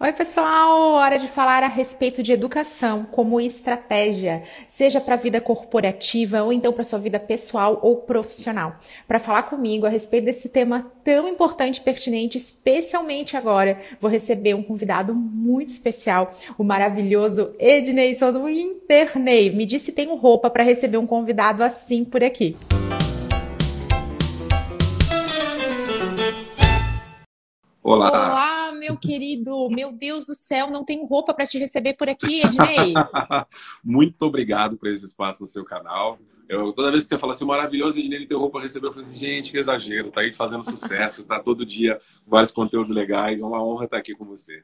Oi, pessoal! Hora de falar a respeito de educação como estratégia, seja para a vida corporativa ou então para sua vida pessoal ou profissional. Para falar comigo a respeito desse tema tão importante e pertinente, especialmente agora, vou receber um convidado muito especial, o maravilhoso Ednei Souza, o Internei. Me disse se tenho roupa para receber um convidado assim por aqui. Olá! Olá! Querido. Meu Deus do céu, não tenho roupa para te receber por aqui, Ednei. Muito obrigado por esse espaço no seu canal. Eu, toda vez que você fala assim, maravilhoso, Ednei ter roupa receber, eu falei assim, gente, que exagero, tá aí fazendo sucesso, tá todo dia vários conteúdos legais, é uma honra estar aqui com você.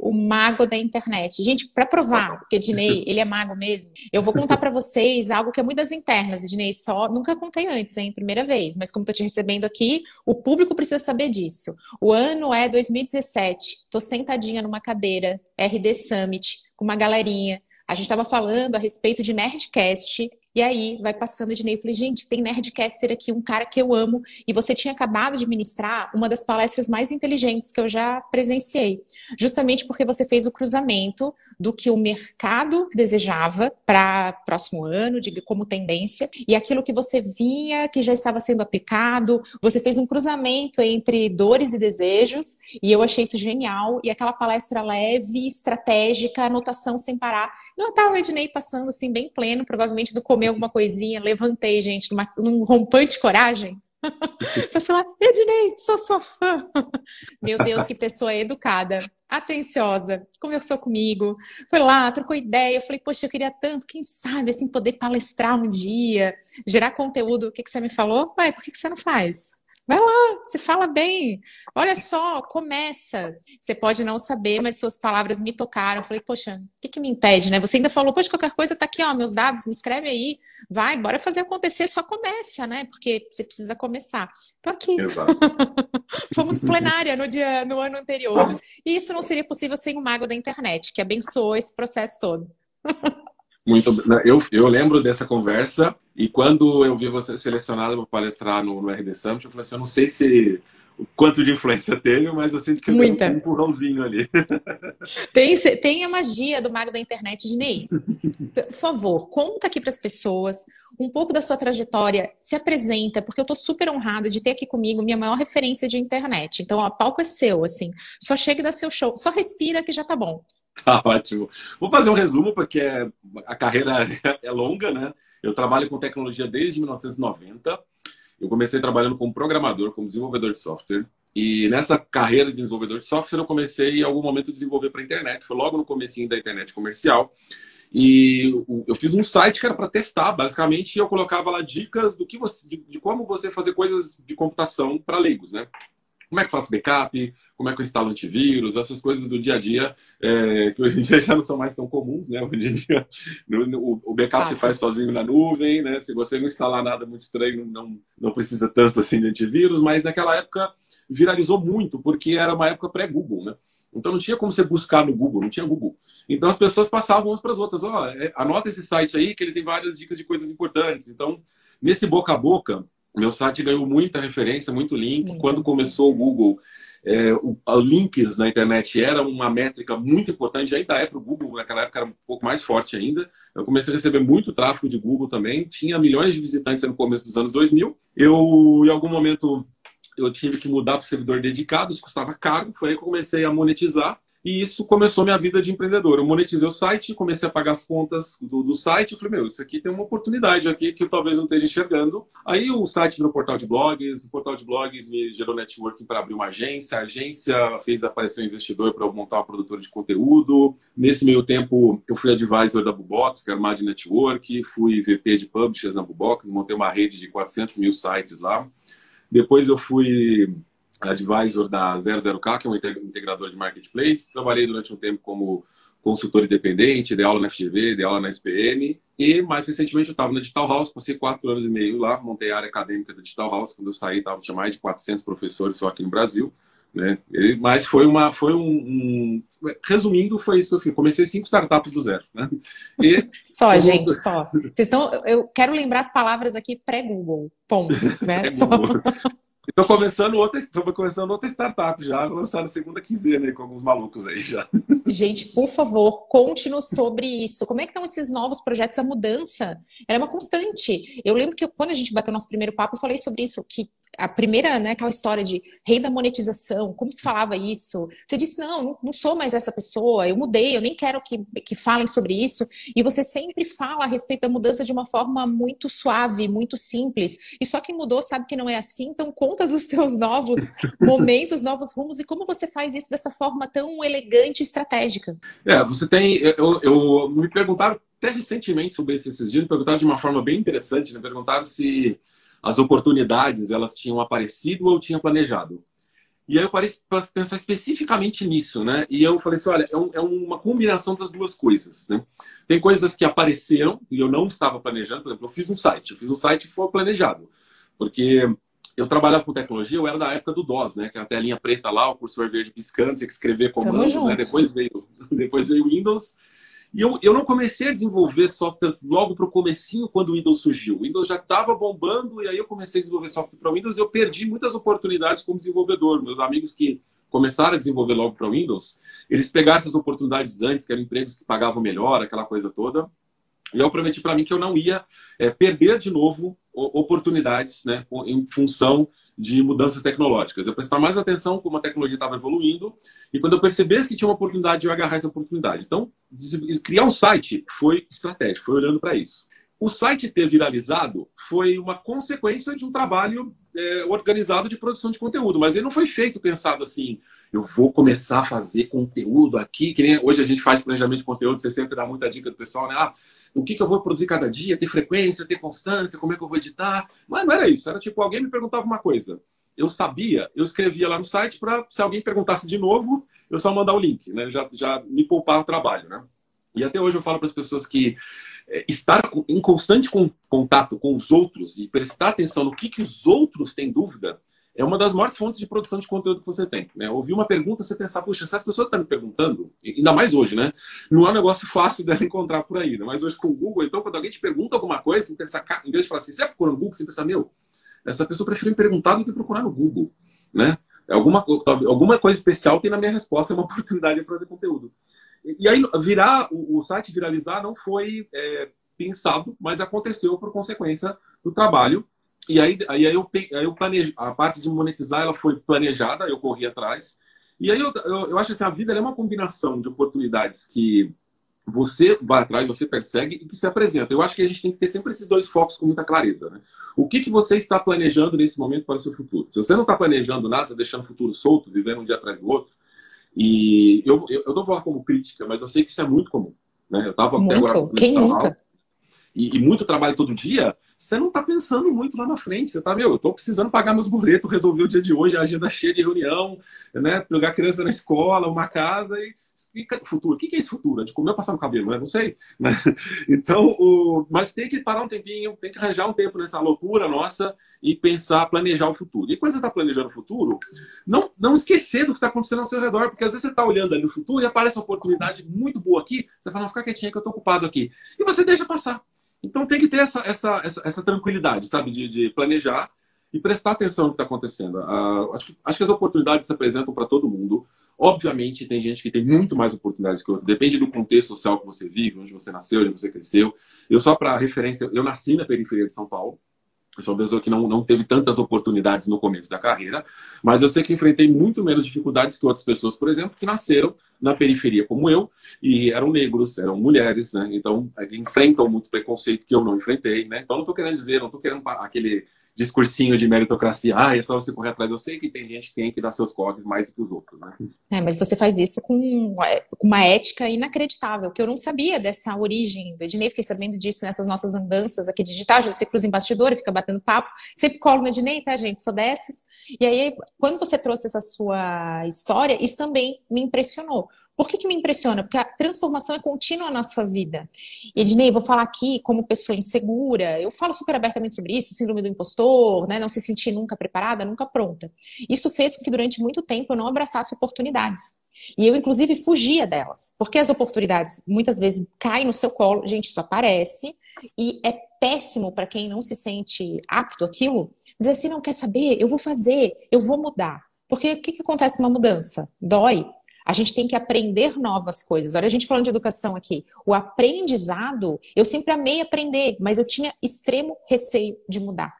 O mago da internet. Gente, para provar que Ednei, ele é mago mesmo, eu vou contar para vocês algo que é muito das internas, Ednei, só nunca contei antes, hein, primeira vez, mas como tô te recebendo aqui, o público precisa saber disso. O ano é 2017, tô sentadinha numa cadeira, RD Summit, com uma galerinha, a gente estava falando a respeito de Nerdcast e aí vai passando de Ney. Eu falei, gente, tem Nerdcaster aqui, um cara que eu amo. E você tinha acabado de ministrar uma das palestras mais inteligentes que eu já presenciei. Justamente porque você fez o cruzamento do que o mercado desejava para próximo ano, de como tendência, e aquilo que você via que já estava sendo aplicado. Você fez um cruzamento entre dores e desejos, e eu achei isso genial. E aquela palestra leve, estratégica, anotação sem parar. Eu estava o Ednei passando assim, bem pleno, provavelmente do comer alguma coisinha. Levantei, gente, numa, num rompante coragem. Só fui lá, Ednei, sou sua fã. Meu Deus, que pessoa educada, atenciosa, conversou comigo, foi lá, trocou ideia. Eu falei, poxa, eu queria tanto, quem sabe, assim, poder palestrar um dia, gerar conteúdo. O que, que você me falou? Ué, por que, que você não faz? Vai lá, você fala bem. Olha só, começa. Você pode não saber, mas suas palavras me tocaram. Eu falei, poxa, o que, que me impede, né? Você ainda falou, poxa, qualquer coisa tá aqui, ó, meus dados, me escreve aí. Vai, bora fazer acontecer, só começa, né? Porque você precisa começar. Tô aqui. Fomos plenária no dia, no ano anterior. E isso não seria possível sem o mago da internet, que abençoou esse processo todo. Muito, eu, eu lembro dessa conversa e quando eu vi você selecionada para palestrar no, no RD Summit, eu falei assim, eu não sei se o quanto de influência teve, mas eu sinto que Muita. tem um empurrãozinho ali. Tem, tem a magia do mago da internet de Ney. Por favor, conta aqui para as pessoas um pouco da sua trajetória, se apresenta, porque eu estou super honrada de ter aqui comigo minha maior referência de internet. Então, o palco é seu, assim. Só chega e dá seu show. Só respira que já tá bom. Tá ótimo. Vou fazer um resumo, porque a carreira é longa, né? Eu trabalho com tecnologia desde 1990. Eu comecei trabalhando como programador, como desenvolvedor de software. E nessa carreira de desenvolvedor de software, eu comecei em algum momento a desenvolver para a internet. Foi logo no comecinho da internet comercial. E eu fiz um site que era para testar, basicamente, e eu colocava lá dicas do que você, de, de como você fazer coisas de computação para leigos, né? Como é que eu faço backup? Como é que eu instalo antivírus? Essas coisas do dia a dia, é, que hoje em dia já não são mais tão comuns, né? Hoje em dia, no, no, o backup ah, se faz sozinho na nuvem, né? Se você não instalar nada muito estranho, não, não precisa tanto assim de antivírus, mas naquela época viralizou muito, porque era uma época pré-Google, né? Então não tinha como você buscar no Google, não tinha Google. Então as pessoas passavam umas para as outras. Ó, oh, anota esse site aí que ele tem várias dicas de coisas importantes. Então, nesse boca a boca, meu site ganhou muita referência, muito link. Quando começou o Google, é, o, links na internet era uma métrica muito importante, ainda é para o Google, naquela época era um pouco mais forte ainda. Eu comecei a receber muito tráfego de Google também, tinha milhões de visitantes no começo dos anos 2000. Eu, em algum momento, eu tive que mudar para o servidor dedicado, isso custava caro, foi aí que eu comecei a monetizar. E isso começou minha vida de empreendedor. Eu monetizei o site, comecei a pagar as contas do, do site. Eu falei, meu, isso aqui tem uma oportunidade aqui que eu talvez não esteja enxergando. Aí o site virou portal de blogs. O portal de blogs me gerou networking para abrir uma agência. A agência fez aparecer um investidor para eu montar uma produtora de conteúdo. Nesse meio tempo, eu fui advisor da Bubox, que era uma de network. Fui VP de publishers na Bubox. Montei uma rede de 400 mil sites lá. Depois eu fui advisor da 00K, que é um integrador de marketplace. Trabalhei durante um tempo como consultor independente, dei aula na FGV, dei aula na SPM. E mais recentemente eu estava na Digital House, passei quatro anos e meio lá, montei a área acadêmica da Digital House. Quando eu saí, tava, tinha mais de 400 professores só aqui no Brasil. Né? E, mas foi uma, foi um, um, resumindo, foi isso que eu fiz. Comecei cinco startups do zero, né? E, só, gente, só. Vocês estão, eu quero lembrar as palavras aqui pré-Google, ponto, né? Pré -Google. Estou começando outra, tô começando outra startup já, vou lançar na segunda quinzena aí com alguns malucos aí já. Gente, por favor, conte-nos sobre isso. Como é que estão esses novos projetos? A mudança, é uma constante. Eu lembro que quando a gente bateu nosso primeiro papo, eu falei sobre isso, que a primeira, né, aquela história de rei da monetização, como se falava isso? Você disse, não, não sou mais essa pessoa, eu mudei, eu nem quero que, que falem sobre isso. E você sempre fala a respeito da mudança de uma forma muito suave, muito simples. E só quem mudou sabe que não é assim, então conta dos teus novos momentos, novos rumos e como você faz isso dessa forma tão elegante e estratégica. É, você tem. Eu, eu me perguntaram até recentemente sobre isso esses dias, me perguntaram de uma forma bem interessante, me perguntaram se as oportunidades elas tinham aparecido ou eu tinha planejado. E aí eu parei para pensar especificamente nisso, né? E eu falei assim, olha, é, um, é, uma combinação das duas coisas, né? Tem coisas que apareceram e eu não estava planejando. Por exemplo, eu fiz um site. Eu fiz um site que foi planejado. Porque eu trabalhava com tecnologia, eu era da época do DOS, né? Que era a telinha preta lá, o cursor verde piscando, tinha que escrever comandos, né? Depois veio, depois veio o Windows. E eu, eu não comecei a desenvolver softwares logo para o comecinho quando o Windows surgiu. O Windows já estava bombando e aí eu comecei a desenvolver software para o Windows e eu perdi muitas oportunidades como desenvolvedor. Meus amigos que começaram a desenvolver logo para o Windows, eles pegaram essas oportunidades antes, que eram empregos que pagavam melhor, aquela coisa toda. E eu prometi para mim que eu não ia é, perder de novo oportunidades né, em função de mudanças tecnológicas. Eu prestar mais atenção como a tecnologia estava evoluindo e quando eu percebesse que tinha uma oportunidade, eu agarrar essa oportunidade. Então, criar um site foi estratégico, foi olhando para isso. O site ter viralizado foi uma consequência de um trabalho é, organizado de produção de conteúdo, mas ele não foi feito pensado assim, eu vou começar a fazer conteúdo aqui, que nem hoje a gente faz planejamento de conteúdo, você sempre dá muita dica do pessoal, né? Ah, o que, que eu vou produzir cada dia, ter frequência, ter constância, como é que eu vou editar. Mas não era isso, era tipo, alguém me perguntava uma coisa. Eu sabia, eu escrevia lá no site para, se alguém perguntasse de novo, eu só mandar o link, né? Já, já me poupava o trabalho, né? E até hoje eu falo para as pessoas que é, estar em constante contato com os outros e prestar atenção no que, que os outros têm dúvida é uma das maiores fontes de produção de conteúdo que você tem. Né? Ouvir uma pergunta, você pensar, puxa, se as pessoas estão me perguntando, ainda mais hoje, né? Não é um negócio fácil dela encontrar por aí, né? Mas hoje com o Google, então, quando alguém te pergunta alguma coisa, você pensar, em vez de falar assim, você é procurando no Google, você pensa, meu, essa pessoa prefere me perguntar do que procurar no Google, né? Alguma, alguma coisa especial tem na minha resposta, é uma oportunidade de fazer conteúdo. E, aí, virar, o, o site viralizar não foi é, pensado, mas aconteceu por consequência do trabalho e aí, aí, eu, aí eu planejo, a parte de monetizar ela foi planejada, eu corri atrás. E aí eu, eu, eu acho assim, a vida é uma combinação de oportunidades que você vai atrás, você persegue e que se apresenta. Eu acho que a gente tem que ter sempre esses dois focos com muita clareza. Né? O que, que você está planejando nesse momento para o seu futuro? Se você não está planejando nada, você está deixando o futuro solto, vivendo um dia atrás do outro, e eu, eu, eu não vou falar como crítica, mas eu sei que isso é muito comum. Né? Eu estava até agora. Quem nunca? E, e, muito trabalho todo dia, você não está pensando muito lá na frente. Você está, meu, eu estou precisando pagar meus boletos, resolver o dia de hoje, a agenda cheia de reunião, né? Pegar criança na escola, uma casa e. futuro. O que é esse futuro? É de comer ou passar no cabelo? Né? Não sei. Né? Então, o... mas tem que parar um tempinho, tem que arranjar um tempo nessa loucura nossa e pensar, planejar o futuro. E quando você está planejando o futuro, não, não esquecer do que está acontecendo ao seu redor, porque às vezes você está olhando ali no futuro e aparece uma oportunidade muito boa aqui, você fala, não, fica quietinha que eu estou ocupado aqui. E você deixa passar. Então tem que ter essa, essa, essa, essa tranquilidade, sabe, de, de, planejar e prestar atenção no que está acontecendo. Uh, acho, acho, que as oportunidades se apresentam para todo mundo. Obviamente, tem gente que tem muito mais oportunidades que outros. Depende do contexto social que você vive, onde você nasceu, onde você cresceu. Eu, só para referência, eu nasci na periferia de São Paulo. Eu sou que não, não teve tantas oportunidades no começo da carreira, mas eu sei que enfrentei muito menos dificuldades que outras pessoas, por exemplo, que nasceram na periferia como eu e eram negros, eram mulheres, né? Então, enfrentam muito preconceito que eu não enfrentei, né? Então, não estou querendo dizer, não estou querendo aquele discursinho de meritocracia, ah, é só você correr atrás. Eu sei que tem gente que tem que dar seus corres mais do que os outros, né? É, mas você faz isso com, é, com uma ética inacreditável, que eu não sabia dessa origem do Ednei, fiquei sabendo disso nessas nossas andanças aqui digitais, já você cruza em bastidor e fica batendo papo, sempre colo no Ednei, tá, gente? Sou dessas. E aí, quando você trouxe essa sua história, isso também me impressionou. Por que, que me impressiona? Porque a transformação é contínua na sua vida. Ednei, vou falar aqui como pessoa insegura, eu falo super abertamente sobre isso, síndrome do impostor, né, não se sentir nunca preparada, nunca pronta. Isso fez com que durante muito tempo eu não abraçasse oportunidades. E eu, inclusive, fugia delas. Porque as oportunidades muitas vezes caem no seu colo, gente, isso aparece, e é péssimo para quem não se sente apto aquilo, dizer assim, não quer saber, eu vou fazer, eu vou mudar. Porque o que, que acontece numa mudança? Dói. A gente tem que aprender novas coisas. Olha, a gente falando de educação aqui. O aprendizado, eu sempre amei aprender, mas eu tinha extremo receio de mudar.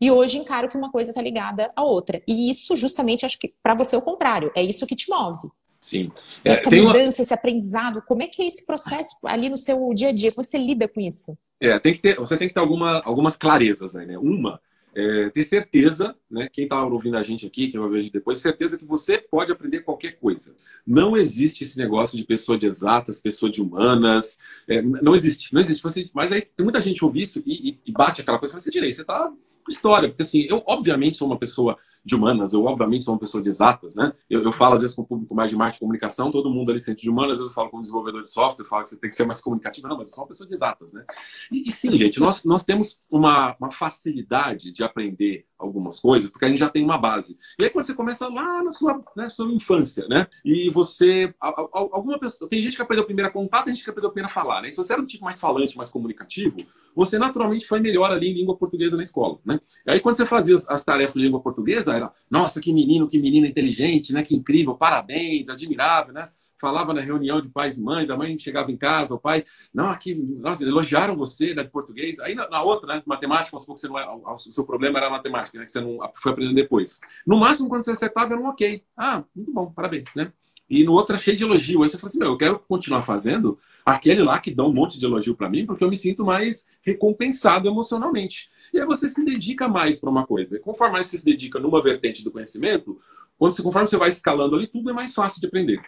E hoje encaro que uma coisa está ligada à outra. E isso, justamente, acho que para você é o contrário. É isso que te move. Sim. É, Essa mudança, uma... esse aprendizado, como é que é esse processo ali no seu dia a dia? Como você lida com isso? É, tem que ter, você tem que ter alguma, algumas clarezas aí, né? Uma, é, ter certeza, né? Quem está ouvindo a gente aqui, quem vai ver a gente depois, certeza que você pode aprender qualquer coisa. Não existe esse negócio de pessoa de exatas, pessoa de humanas. É, não existe, não existe. Você, mas aí tem muita gente ouve isso e, e, e bate aquela coisa, você direito, você está história, porque assim, eu obviamente sou uma pessoa de humanas, eu obviamente sou uma pessoa de exatas, né? Eu, eu falo às vezes com o público mais de marketing e comunicação, todo mundo ali sente de humanas, às vezes eu falo com desenvolvedor de software, falo que você tem que ser mais comunicativo, não, mas eu sou uma pessoa de exatas, né? E, e sim, gente, nós, nós temos uma, uma facilidade de aprender algumas coisas, porque a gente já tem uma base. E aí quando você começa lá na sua, na sua infância, né? E você. Alguma pessoa. Tem gente que aprendeu primeiro a contar, tem gente que aprendeu primeiro a falar, né? E se você era um tipo mais falante, mais comunicativo, você naturalmente foi melhor ali em língua portuguesa na escola, né? E aí quando você fazia as tarefas de língua portuguesa, era, nossa, que menino, que menina inteligente, né? Que incrível, parabéns, admirável, né? Falava na reunião de pais e mães, a mãe chegava em casa, o pai, não, aqui, elogiaram você, né, de português. Aí na, na outra, né, matemática, vamos que você não é, o seu problema era matemática, né, que você não foi aprendendo depois. No máximo, quando você acertava, era um ok. Ah, muito bom, parabéns, né? E no outro, cheio de elogio. Aí você fala assim, eu quero continuar fazendo aquele lá que dá um monte de elogio para mim, porque eu me sinto mais recompensado emocionalmente. E aí você se dedica mais para uma coisa. E conforme mais você se dedica numa vertente do conhecimento, quando você, conforme você vai escalando ali, tudo é mais fácil de aprender.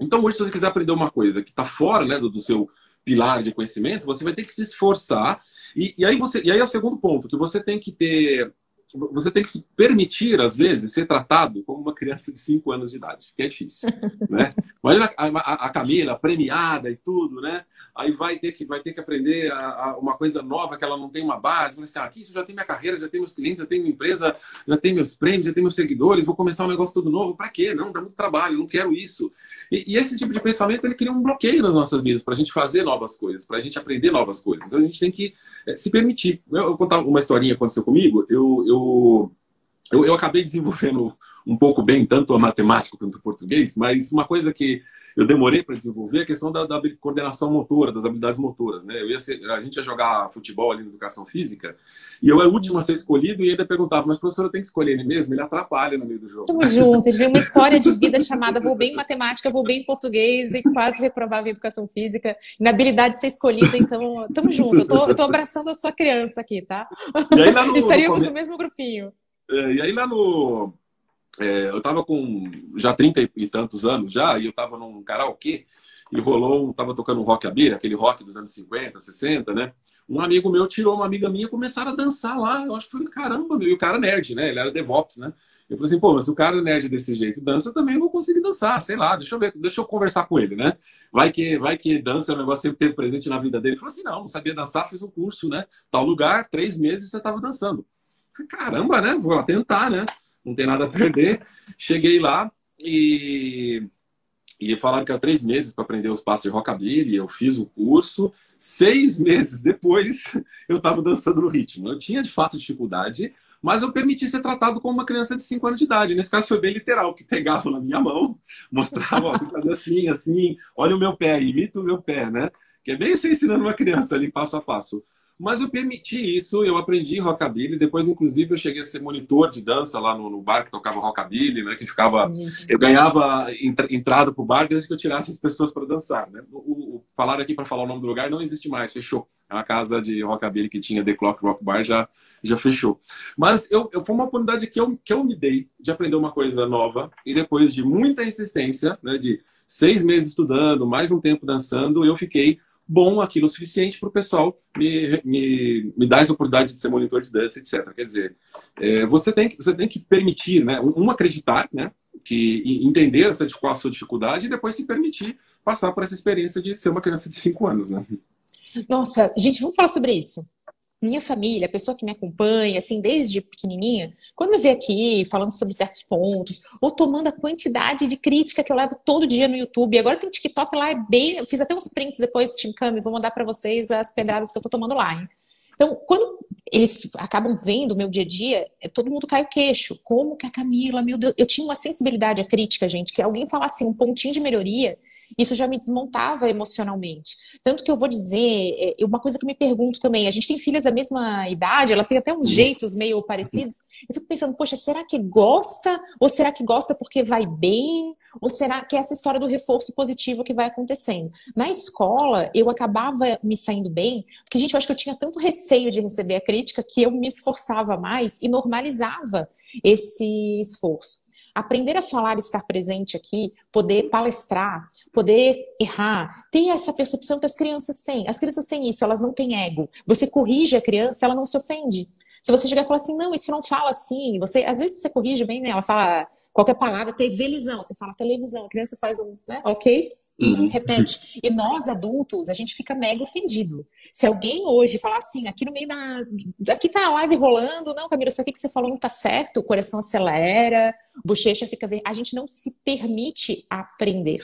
Então, hoje, se você quiser aprender uma coisa que está fora né, do, do, seu pilar de conhecimento, você vai ter que se esforçar. E, e, aí você, e aí é o segundo ponto, que você tem que ter. Você tem que se permitir, às vezes, ser tratado como uma criança de 5 anos de idade, que é difícil. né? Imagina a, a, a Camila, premiada e tudo, né? Aí vai ter que, vai ter que aprender a, a uma coisa nova que ela não tem uma base. Vai assim, ah, aqui isso já tem minha carreira, já tem meus clientes, já tem minha empresa, já tem meus prêmios, já tem meus seguidores, vou começar um negócio todo novo. Para quê? Não, dá muito trabalho, não quero isso. E, e, esse tipo de pensamento ele cria um bloqueio nas nossas vidas para a gente fazer novas coisas, para a gente aprender novas coisas. Então a gente tem que é, se permitir. Eu, eu contar uma historinha que aconteceu comigo. Eu, eu, eu, eu acabei desenvolvendo um pouco bem tanto a matemática quanto o português, mas uma coisa que eu demorei para desenvolver a questão da, da, coordenação motora, das habilidades motoras. Né? Eu ia ser, a gente ia jogar futebol ali na educação física e eu era o último a ser escolhido e ainda perguntava, mas professor, eu tenho que escolher ele mesmo? Ele atrapalha no meio do jogo. Tamo junto, a gente uma história de vida chamada vou bem em matemática, vou bem em português e quase reprovava em educação física, na habilidade de ser escolhida, então tamo junto, eu tô, eu tô abraçando a sua criança aqui, tá? E aí, no, Estaríamos no, no mesmo grupinho. É, e aí lá no, é, eu estava com já 30 e tantos anos já, e eu estava num karaokê, e rolou, tava tocando rockabilly, aquele rock dos anos 50, 60, né? Um amigo meu tirou uma amiga minha e começaram a dançar lá. Eu acho que falei, caramba, meu. E o cara nerd, né? Ele era DevOps, né? Eu falei assim, pô, mas se o cara é nerd desse jeito dança, eu também vou conseguir dançar, sei lá, deixa eu ver, deixa eu conversar com ele, né? Vai que, vai que dança é um negócio sempre teve presente na vida dele. Ele falou assim, não, não sabia dançar, fiz um curso, né? Tal lugar, três meses você tava dançando. Eu falei, caramba, né? Vou lá tentar, né? Não tem nada a perder. Cheguei lá e, e falaram que era três meses para aprender os passos de rockabilly. Eu fiz o curso. Seis meses depois, eu estava dançando no ritmo. Eu tinha, de fato, dificuldade, mas eu permiti ser tratado como uma criança de 5 anos de idade. Nesse caso foi bem literal, que pegava na minha mão, mostrava, ó, assim, assim, olha o meu pé, imita o meu pé, né? Que é bem você ensinando uma criança ali passo a passo. Mas eu permiti isso, eu aprendi rockabilly. Depois, inclusive, eu cheguei a ser monitor de dança lá no, no bar que tocava rockabilly, né? Que ficava. Eu ganhava entra, entrada pro bar desde que eu tirasse as pessoas para dançar. Né? O, o, falaram aqui para falar o nome do lugar, não existe mais, fechou. É uma casa de rockabilly que tinha The Clock Rock Bar, já, já fechou. Mas eu, eu, foi uma oportunidade que eu, que eu me dei de aprender uma coisa nova. E depois de muita insistência, né, de seis meses estudando, mais um tempo dançando, eu fiquei bom aquilo o suficiente para o pessoal me, me, me dar essa oportunidade de ser monitor de dança, etc. Quer dizer, é, você, tem você tem que permitir, né? Um, acreditar, né? Que entender essa, qual a sua dificuldade e depois se permitir passar por essa experiência de ser uma criança de 5 anos, né? Nossa, gente, vamos falar sobre isso minha família, a pessoa que me acompanha, assim, desde pequenininha, quando me vê aqui falando sobre certos pontos, ou tomando a quantidade de crítica que eu levo todo dia no YouTube, agora tem TikTok lá, é bem, eu fiz até uns prints depois, Tim Cami, vou mandar para vocês as pedradas que eu tô tomando lá, hein? Então, quando eles acabam vendo o meu dia a dia, é, todo mundo cai o queixo. Como que a Camila, meu Deus, eu tinha uma sensibilidade à crítica, gente, que alguém falasse um pontinho de melhoria, isso já me desmontava emocionalmente. Tanto que eu vou dizer, é, uma coisa que eu me pergunto também, a gente tem filhas da mesma idade, elas têm até uns jeitos meio parecidos. Eu fico pensando, poxa, será que gosta? Ou será que gosta porque vai bem? Ou será que é essa história do reforço positivo que vai acontecendo? Na escola, eu acabava me saindo bem, porque, gente, eu acho que eu tinha tanto receio de receber a crítica que eu me esforçava mais e normalizava esse esforço. Aprender a falar e estar presente aqui, poder palestrar, poder errar, ter essa percepção que as crianças têm. As crianças têm isso, elas não têm ego. Você corrige a criança, ela não se ofende. Se você chegar e falar assim, não, isso não fala assim, você às vezes você corrige bem, né? Ela fala qualquer palavra, televisão, você fala televisão, a criança faz um, né, ok? E uhum. repete. E nós, adultos, a gente fica mega ofendido. Se alguém hoje falar assim, aqui no meio da. Aqui tá a live rolando, não, Camila, isso aqui que você falou não tá certo, o coração acelera, bochecha fica. A gente não se permite aprender.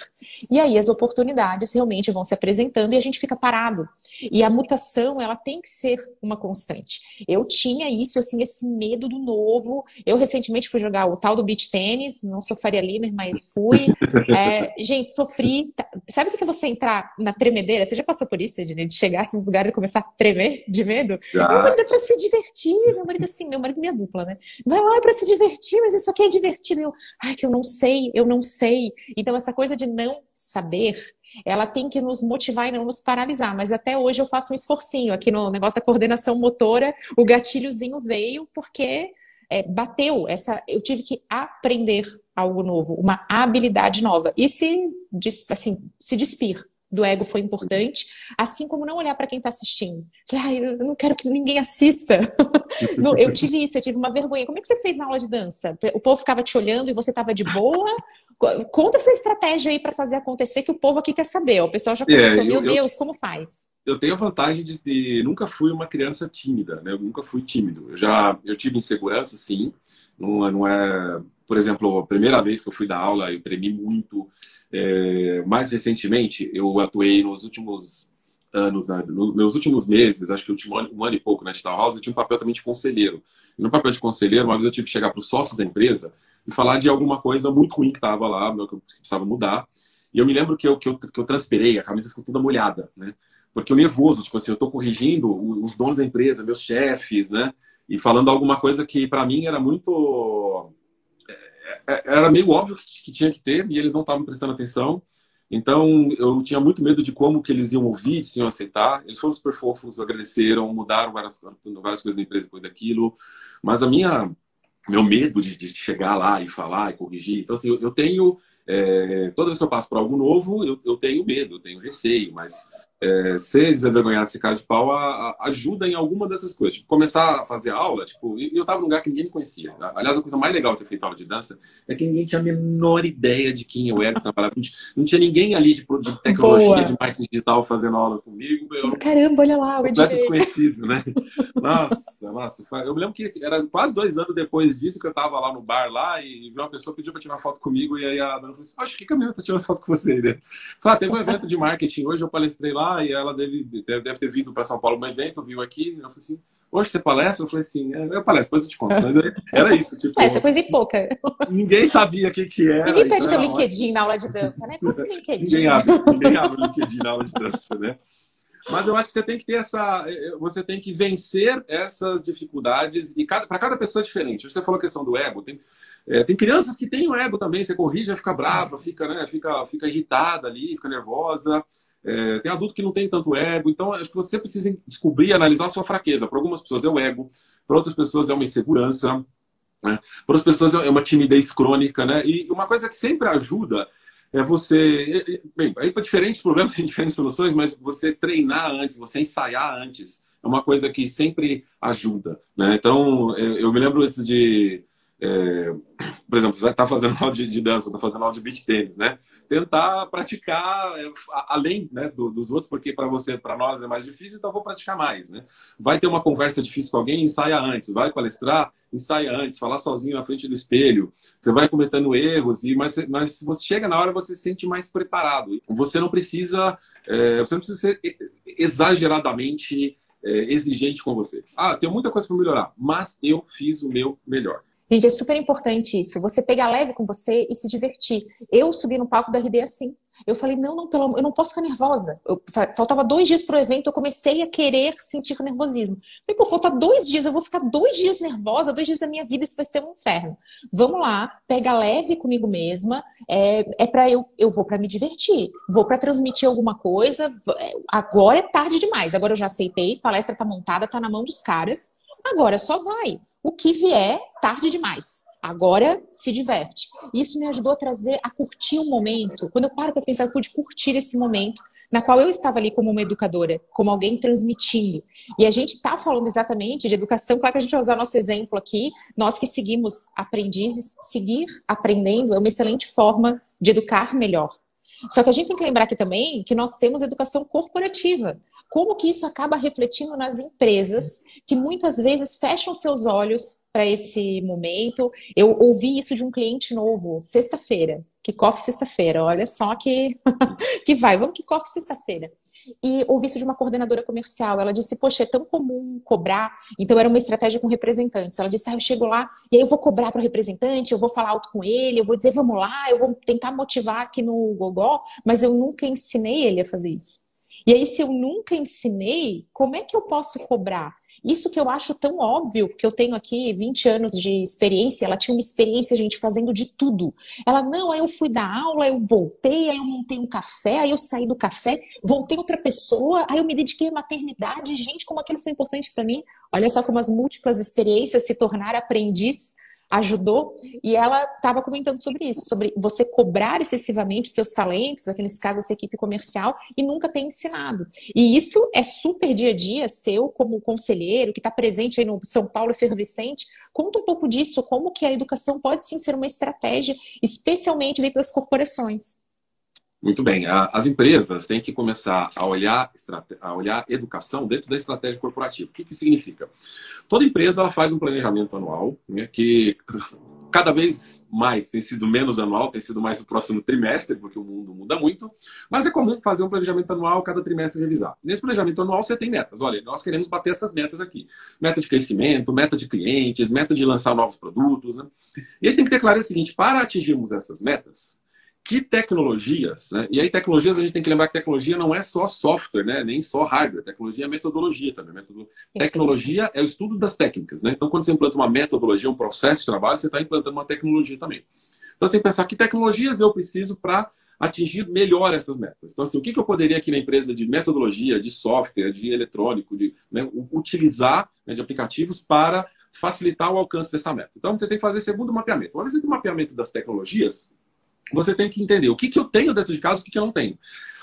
E aí as oportunidades realmente vão se apresentando e a gente fica parado. E a mutação, ela tem que ser uma constante. Eu tinha isso, assim, esse medo do novo. Eu recentemente fui jogar o tal do beach tênis, não sou Faria Limer, mas fui. É, gente, sofri. Sabe o que é você entrar na tremedeira? Você já passou por isso, Ednei? De chegar assim lugares e começar a tremer de medo? Já. Meu marido é pra se divertir. Meu marido, assim, meu marido é minha dupla, né? Vai lá é pra se divertir, mas isso aqui é divertido. Eu, ai, que eu não sei, eu não sei. Então, essa coisa de não saber, ela tem que nos motivar e não nos paralisar. Mas até hoje eu faço um esforcinho aqui no negócio da coordenação motora. O gatilhozinho veio porque é, bateu essa. Eu tive que aprender algo novo, uma habilidade nova. E se, assim, se despir do ego foi importante, assim como não olhar para quem está assistindo. Falei, ah, eu não quero que ninguém assista. eu tive isso, eu tive uma vergonha. Como é que você fez na aula de dança? O povo ficava te olhando e você estava de boa? Conta essa estratégia aí para fazer acontecer que o povo aqui quer saber. O pessoal já é, começou, é, eu, meu Deus, eu, como faz? Eu tenho a vantagem de nunca fui uma criança tímida, né? Eu nunca fui tímido. Eu já eu tive insegurança, sim. Não, não é, por exemplo, a primeira vez que eu fui dar aula, eu tremi muito. É, mais recentemente, eu atuei nos últimos anos, né, nos meus últimos meses, acho que último ano, um ano e pouco na Digital House, eu tinha um papel também de conselheiro. E no papel de conselheiro, uma vez eu tive que chegar para os sócios da empresa e falar de alguma coisa muito ruim que estava lá, que eu precisava mudar. E eu me lembro que eu, que eu, que eu transpirei, a camisa ficou toda molhada, né? Porque eu nervoso, tipo assim, eu estou corrigindo os donos da empresa, meus chefes, né? E falando alguma coisa que para mim era muito. É, era meio óbvio que tinha que ter e eles não estavam prestando atenção. Então, eu tinha muito medo de como que eles iam ouvir, se iam aceitar. Eles foram super fofos, agradeceram, mudaram várias, várias coisas da empresa depois daquilo. Mas a minha, meu medo de, de chegar lá e falar e corrigir. Então, assim, eu, eu tenho... É, toda vez que eu passo por algo novo, eu, eu tenho medo, eu tenho receio, mas é, ser desenvergonhado, se cara de pau, a, a, ajuda em alguma dessas coisas. Tipo, começar a fazer aula, tipo, e eu tava num lugar que ninguém me conhecia. Aliás, a coisa mais legal de ter feito aula de dança é que ninguém tinha a menor ideia de quem eu era, que trabalhava. Não tinha ninguém ali de, de tecnologia, Boa. de marketing digital fazendo aula comigo. Eu, Caramba, olha lá, o desconhecido, né? Nossa, nossa. Eu me lembro que era quase dois anos depois disso que eu tava lá no bar lá e uma pessoa pediu pra tirar foto comigo e aí a dona falou assim, acho que caminho tá tirando foto com você, né? Falei, ah, teve um evento de marketing hoje, eu palestrei lá lá e ela deve, deve ter vindo para São Paulo no evento, viu aqui. Eu falei assim: Hoje você palestra? Eu falei assim: é, Eu palestro, depois eu te conto. Mas era isso. Tipo, Essa coisa e pouca. Ninguém sabia o que, que era. Ninguém pede teu LinkedIn na aula de dança, né? Passa o LinkedIn. Ninguém abre, ninguém abre o LinkedIn na aula de dança, né? Mas eu acho que você tem que ter essa. Você tem que vencer essas dificuldades. E para cada pessoa é diferente. Você falou a questão do ego. Tem, é, tem crianças que têm o ego também. Você corrige, fica brava, fica, né, fica, fica irritada ali, fica nervosa. É, tem adulto que não tem tanto ego, então acho que você precisa descobrir e analisar a sua fraqueza. Para algumas pessoas é o ego, para outras pessoas é uma insegurança, né? para outras pessoas é uma timidez crônica, né? E uma coisa que sempre ajuda é você. Bem, aí para diferentes problemas tem diferentes soluções, mas você treinar antes, você ensaiar antes, é uma coisa que sempre ajuda, né? Então, eu me lembro antes de. É, por exemplo, você vai estar tá fazendo aula de, de dança, está fazendo aula de beach tênis, né? Tentar praticar é, além né, dos outros, porque para você, para nós é mais difícil, então vou praticar mais. Né? Vai ter uma conversa difícil com alguém, ensaia antes. Vai palestrar, ensaia antes. Falar sozinho na frente do espelho. Você vai cometendo erros, e mas, mas se você chega na hora, você se sente mais preparado. Você não precisa, é, você não precisa ser exageradamente é, exigente com você. Ah, tem muita coisa para melhorar, mas eu fiz o meu melhor. Gente, é super importante isso. Você pegar leve com você e se divertir. Eu subi no palco da RD assim. Eu falei, não, não, pelo, eu não posso ficar nervosa. Eu, faltava dois dias pro evento, eu comecei a querer sentir nervosismo. Falei, pô, falta dois dias, eu vou ficar dois dias nervosa, dois dias da minha vida, isso vai ser um inferno. Vamos lá, pega leve comigo mesma, é, é para eu, eu vou para me divertir, vou para transmitir alguma coisa. É, agora é tarde demais, agora eu já aceitei, palestra tá montada, tá na mão dos caras, agora só vai. O que vier, tarde demais. Agora se diverte. Isso me ajudou a trazer, a curtir o momento. Quando eu paro para pensar, eu pude curtir esse momento na qual eu estava ali como uma educadora, como alguém transmitindo. E a gente está falando exatamente de educação. Claro que a gente vai usar nosso exemplo aqui. Nós que seguimos aprendizes, seguir aprendendo é uma excelente forma de educar melhor. Só que a gente tem que lembrar aqui também que nós temos educação corporativa. Como que isso acaba refletindo nas empresas que muitas vezes fecham seus olhos para esse momento? Eu ouvi isso de um cliente novo, sexta-feira, que coffee sexta-feira. Olha só que que vai, vamos que coffee sexta-feira. E ouvi isso de uma coordenadora comercial. Ela disse: Poxa, é tão comum cobrar. Então, era uma estratégia com representantes. Ela disse: Ah, eu chego lá e aí eu vou cobrar para o representante, eu vou falar alto com ele, eu vou dizer, vamos lá, eu vou tentar motivar aqui no Gogó, mas eu nunca ensinei ele a fazer isso. E aí, se eu nunca ensinei, como é que eu posso cobrar? Isso que eu acho tão óbvio, porque eu tenho aqui 20 anos de experiência, ela tinha uma experiência, gente, fazendo de tudo. Ela, não, aí eu fui dar aula, eu voltei, aí eu montei um café, aí eu saí do café, voltei outra pessoa, aí eu me dediquei à maternidade. Gente, como aquilo foi importante para mim. Olha só como as múltiplas experiências se tornar aprendiz ajudou e ela estava comentando sobre isso, sobre você cobrar excessivamente seus talentos, aqui nesse caso essa equipe comercial, e nunca ter ensinado. E isso é super dia a dia seu como conselheiro que está presente aí no São Paulo Efervescente. Conta um pouco disso, como que a educação pode sim ser uma estratégia, especialmente dentro das corporações. Muito bem. As empresas têm que começar a olhar, a olhar educação dentro da estratégia corporativa. O que, que significa? Toda empresa ela faz um planejamento anual, né, que cada vez mais tem sido menos anual, tem sido mais no próximo trimestre, porque o mundo muda muito, mas é comum fazer um planejamento anual cada trimestre revisar. Nesse planejamento anual você tem metas. Olha, nós queremos bater essas metas aqui. Meta de crescimento, meta de clientes, meta de lançar novos produtos. Né? E aí tem que ter claro o seguinte, para atingirmos essas metas, que tecnologias, né? E aí tecnologias a gente tem que lembrar que tecnologia não é só software, né? Nem só hardware. Tecnologia é metodologia também. Metodologia. Tecnologia é o estudo das técnicas, né? Então quando você implanta uma metodologia, um processo de trabalho, você está implantando uma tecnologia também. Então você tem que pensar que tecnologias eu preciso para atingir melhor essas metas. Então assim, o que, que eu poderia aqui na empresa de metodologia, de software, de eletrônico, de né, utilizar né, de aplicativos para facilitar o alcance dessa meta. Então você tem que fazer segundo mapeamento. Uma vez que o mapeamento das tecnologias, você tem que entender o que, que eu tenho dentro de casa e o que, que eu não tenho.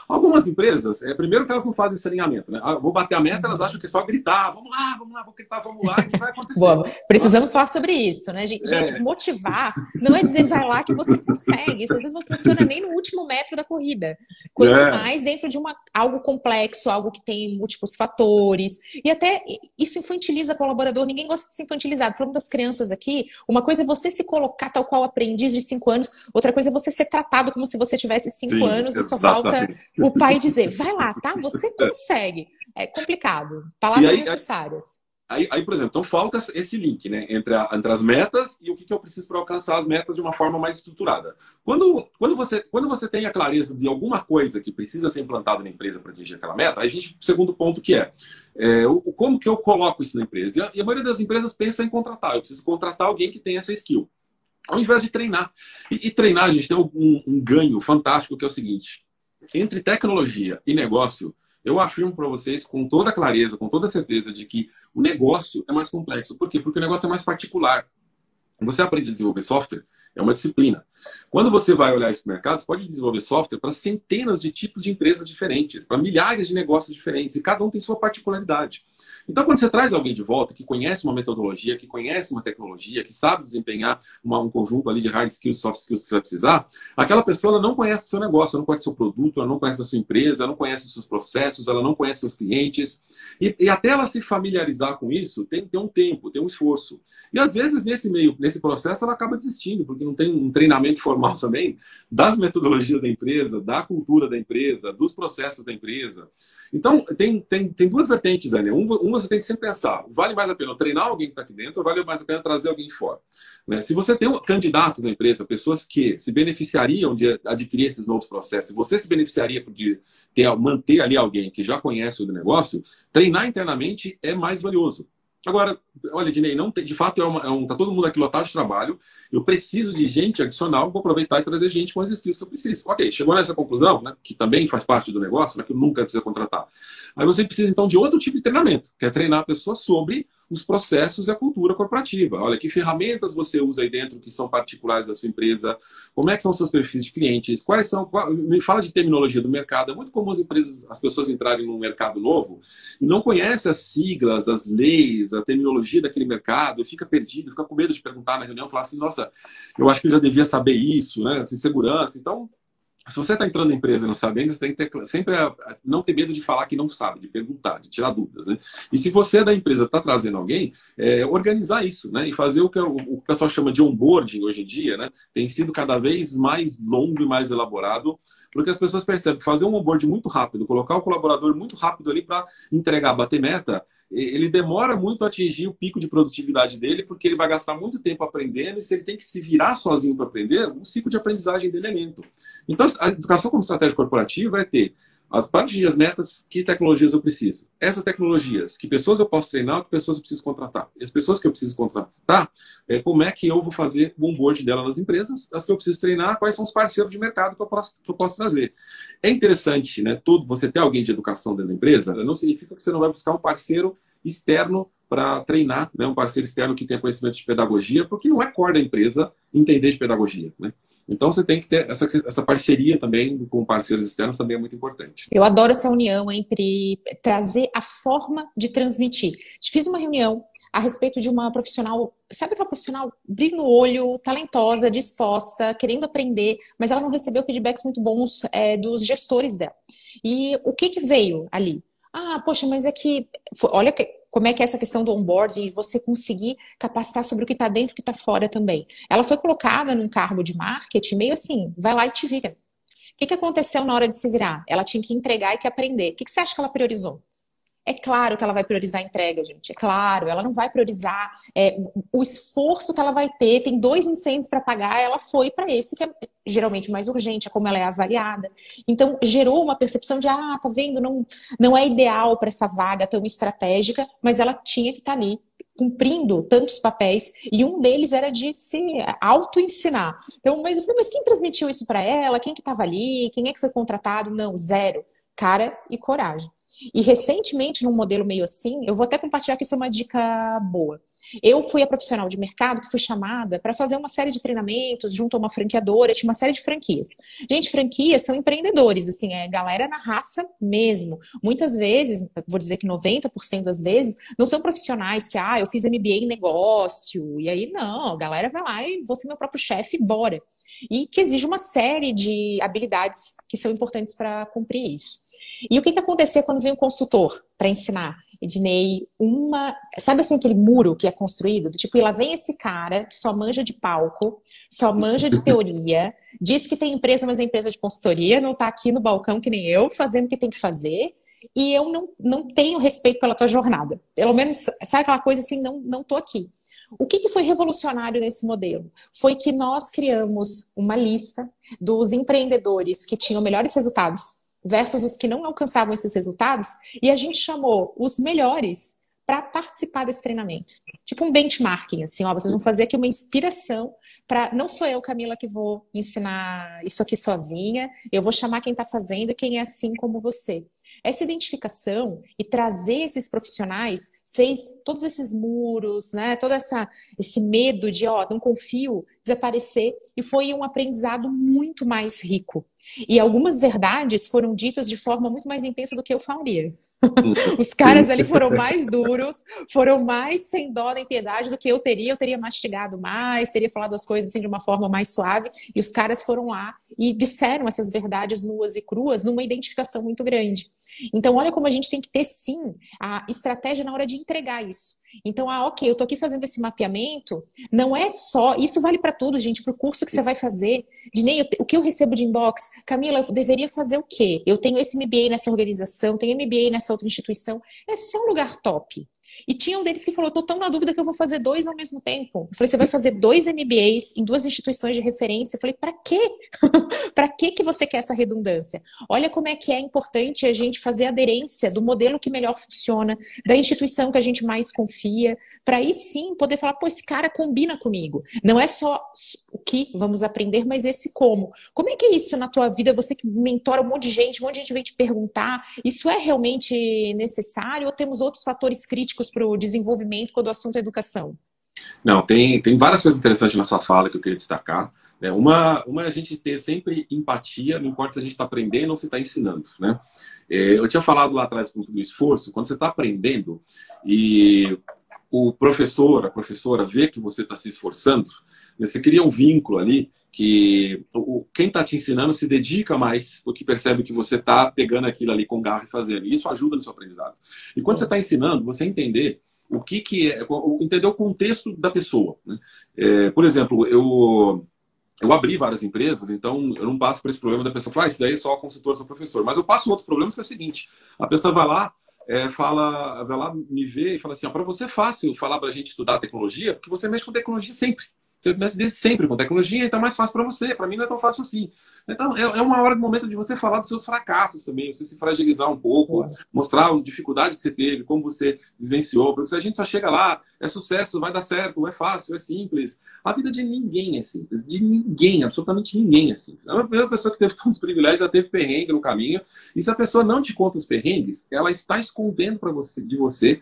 Algumas empresas, é, primeiro que elas não fazem esse alinhamento, né? Ah, vou bater a meta, elas acham que é só gritar, vamos lá, vamos lá, vamos gritar, vamos lá, que vai acontecer? Bom, precisamos falar sobre isso, né, gente? É. Gente, motivar não é dizer vai lá que você consegue. Isso às vezes não funciona nem no último metro da corrida. Quanto é. mais dentro de uma, algo complexo, algo que tem múltiplos fatores. E até isso infantiliza o colaborador, ninguém gosta de ser infantilizado. Falando das crianças aqui, uma coisa é você se colocar tal qual aprendiz de cinco anos, outra coisa é você ser tratado como se você tivesse cinco Sim, anos e só falta o pai dizer, vai lá, tá? Você consegue. É complicado. Palavras aí, necessárias. Aí, aí, por exemplo, então falta esse link, né? Entre, a, entre as metas e o que, que eu preciso para alcançar as metas de uma forma mais estruturada. Quando, quando, você, quando você tem a clareza de alguma coisa que precisa ser implantada na empresa para atingir aquela meta, aí a gente, segundo ponto que é, é o, como que eu coloco isso na empresa? E a, maioria das empresas pensa em contratar. Eu preciso contratar alguém que tenha essa skill ao invés de treinar. E, e treinar, a gente tem um, um, ganho fantástico que é o seguinte: entre tecnologia e negócio, eu afirmo para vocês com toda clareza, com toda certeza, de que o negócio é mais complexo. Por quê? Porque o negócio é mais particular. Você aprende a desenvolver software, é uma disciplina. Quando você vai olhar esse mercado, você pode desenvolver software para centenas de tipos de empresas diferentes, para milhares de negócios diferentes, e cada um tem sua particularidade. Então, quando você traz alguém de volta que conhece uma metodologia, que conhece uma tecnologia, que sabe desempenhar uma, um conjunto ali de hard skills, soft skills que você vai precisar, aquela pessoa não conhece o seu negócio, ela não conhece o seu produto, ela não conhece a sua empresa, ela não conhece os seus processos, ela não conhece seus clientes. E, e até ela se familiarizar com isso, tem que ter um tempo, tem um esforço. E às vezes, nesse meio, nesse processo, ela acaba desistindo, porque que não tem um treinamento formal também das metodologias da empresa, da cultura da empresa, dos processos da empresa. Então, tem, tem, tem duas vertentes, Daniel. Um, um, você tem que sempre pensar, vale mais a pena treinar alguém que está aqui dentro ou vale mais a pena trazer alguém de fora? Né? Se você tem candidatos na empresa, pessoas que se beneficiariam de adquirir esses novos processos, você se beneficiaria de ter, manter ali alguém que já conhece o negócio, treinar internamente é mais valioso. Agora, olha, Dinei, não tem, de fato é, uma, é um, tá todo mundo aqui lotado de trabalho. Eu preciso de gente adicional, vou aproveitar e trazer gente com as skills que eu preciso. Ok, chegou nessa conclusão, né, que também faz parte do negócio, mas que eu nunca precisa contratar. Aí você precisa então de outro tipo de treinamento, que é treinar a pessoa sobre os processos e a cultura corporativa. Olha, que ferramentas você usa aí dentro que são particulares da sua empresa? Como é que são seus perfis de clientes? Quais são? Qual, me fala de terminologia do mercado. É muito comum as empresas, as pessoas entrarem num mercado novo e não conhecem as siglas, as leis, a terminologia daquele mercado, fica perdido, fica com medo de perguntar na reunião, falar assim, nossa, eu acho que eu já devia saber isso, né? Essa insegurança. Então, se você está entrando na empresa e não sabe você tem que ter, sempre não ter medo de falar que não sabe, de perguntar, de tirar dúvidas. Né? E se você da empresa está trazendo alguém, é, organizar isso né? e fazer o que o, o, pessoal chama de onboarding hoje em dia, né? tem sido cada vez mais longo e mais elaborado, porque as pessoas percebem que fazer um onboarding muito rápido, colocar o colaborador muito rápido ali para entregar, bater meta, ele demora muito a atingir o pico de produtividade dele, porque ele vai gastar muito tempo aprendendo, e se ele tem que se virar sozinho para aprender, o ciclo de aprendizagem dele é lento. Então, a educação como estratégia corporativa é ter as partes as metas, que tecnologias eu preciso. Essas tecnologias, que pessoas eu posso treinar, que pessoas eu preciso contratar. As pessoas que eu preciso contratar, é, como é que eu vou fazer o onboard dela nas empresas, as que eu preciso treinar, quais são os parceiros de mercado que eu posso, que eu posso trazer. É interessante, né? Todo, você ter alguém de educação dentro da empresa, não significa que você não vai buscar um parceiro externo para treinar, né? um parceiro externo que tenha conhecimento de pedagogia, porque não é core da empresa entender de pedagogia. Né? Então você tem que ter essa, essa parceria também com parceiros externos também é muito importante. Eu adoro essa união entre trazer a forma de transmitir. Fiz uma reunião a respeito de uma profissional, sabe aquela profissional brilho no olho, talentosa, disposta, querendo aprender, mas ela não recebeu feedbacks muito bons é, dos gestores dela. E o que que veio ali? Ah, poxa, mas é que. Olha que, como é que é essa questão do onboarding, de você conseguir capacitar sobre o que está dentro e o que está fora também. Ela foi colocada num cargo de marketing meio assim, vai lá e te vira. O que, que aconteceu na hora de se virar? Ela tinha que entregar e que aprender. O que, que você acha que ela priorizou? É claro que ela vai priorizar a entrega, gente. É claro, ela não vai priorizar é, o esforço que ela vai ter. Tem dois incêndios para pagar, ela foi para esse que é geralmente mais urgente, é como ela é avaliada. Então, gerou uma percepção de, ah, tá vendo, não, não é ideal para essa vaga tão estratégica, mas ela tinha que estar tá ali cumprindo tantos papéis e um deles era de se auto-ensinar. Então, mas eu falei, mas quem transmitiu isso para ela? Quem que estava ali? Quem é que foi contratado? Não, zero. Cara e coragem. E recentemente, num modelo meio assim, eu vou até compartilhar que isso é uma dica boa. Eu fui a profissional de mercado que fui chamada para fazer uma série de treinamentos junto a uma franqueadora, tinha uma série de franquias. Gente, franquias são empreendedores, assim, é galera na raça mesmo. Muitas vezes, vou dizer que 90% das vezes, não são profissionais que, ah, eu fiz MBA em negócio, e aí não, a galera vai lá e vou ser meu próprio chefe, bora. E que exige uma série de habilidades que são importantes para cumprir isso. E o que, que acontecia quando vem um consultor para ensinar? Ednei, uma. Sabe assim, aquele muro que é construído? Do tipo, e lá vem esse cara que só manja de palco, só manja de teoria, diz que tem empresa, mas é empresa de consultoria, não está aqui no balcão que nem eu, fazendo o que tem que fazer, e eu não, não tenho respeito pela tua jornada. Pelo menos, sabe aquela coisa assim, não, não tô aqui. O que, que foi revolucionário nesse modelo? Foi que nós criamos uma lista dos empreendedores que tinham melhores resultados versus os que não alcançavam esses resultados, e a gente chamou os melhores para participar desse treinamento. Tipo um benchmarking, assim, ó, vocês vão fazer aqui uma inspiração para não sou eu, Camila, que vou ensinar isso aqui sozinha, eu vou chamar quem está fazendo e quem é assim como você. Essa identificação e trazer esses profissionais fez todos esses muros, né, todo essa, esse medo de, ó, não confio, desaparecer, e foi um aprendizado muito mais rico. E algumas verdades foram ditas de forma muito mais intensa do que eu falaria. Os caras ali foram mais duros, foram mais sem dó nem piedade do que eu teria. Eu teria mastigado mais, teria falado as coisas assim de uma forma mais suave. E os caras foram lá e disseram essas verdades nuas e cruas numa identificação muito grande. Então, olha como a gente tem que ter sim a estratégia na hora de entregar isso. Então, ah, ok, eu tô aqui fazendo esse mapeamento, não é só, isso vale para tudo, gente, para o curso que você vai fazer. Dinei, o que eu recebo de inbox? Camila, eu deveria fazer o quê? Eu tenho esse MBA nessa organização, tenho MBA nessa outra instituição. É só um lugar top. E tinha um deles que falou: tô tão na dúvida que eu vou fazer dois ao mesmo tempo. Eu falei: você vai fazer dois MBAs em duas instituições de referência? Eu falei: para quê? para que que você quer essa redundância? Olha como é que é importante a gente fazer aderência do modelo que melhor funciona, da instituição que a gente mais confia, para aí sim poder falar: pô, esse cara combina comigo. Não é só o que vamos aprender, mas esse como. Como é que é isso na tua vida? Você que mentora um monte de gente, um monte de gente vem te perguntar: isso é realmente necessário ou temos outros fatores críticos? Para o desenvolvimento quando o assunto é educação? Não, tem, tem várias coisas interessantes na sua fala que eu queria destacar. Né? Uma, uma é a gente ter sempre empatia, não importa se a gente está aprendendo ou se está ensinando. Né? É, eu tinha falado lá atrás do esforço, quando você está aprendendo e o professor, a professora vê que você está se esforçando, né? você cria um vínculo ali que o, quem está te ensinando se dedica mais porque percebe que você está pegando aquilo ali com garra e fazendo. E isso ajuda no seu aprendizado. E quando você está ensinando, você entender o que, que é, entender o contexto da pessoa. Né? É, por exemplo, eu eu abri várias empresas, então eu não passo por esse problema da pessoa falar, ah, isso daí é só consultor, sou professor. Mas eu passo outros problemas que é o seguinte: a pessoa vai lá, é, fala, vai lá me ver e fala assim: ah, para você é fácil falar para a gente estudar tecnologia, porque você mexe com tecnologia sempre. Você começa desde sempre com tecnologia, então é mais fácil para você. Para mim não é tão fácil assim. Então, é, é uma hora, um momento de você falar dos seus fracassos também, você se fragilizar um pouco, mostrar as dificuldades que você teve, como você vivenciou. Porque se a gente só chega lá, é sucesso, vai dar certo, é fácil, é simples. A vida de ninguém é simples. De ninguém, absolutamente ninguém é simples. A primeira pessoa que teve tantos privilégios já teve perrengue no caminho. E se a pessoa não te conta os perrengues, ela está escondendo para você, de você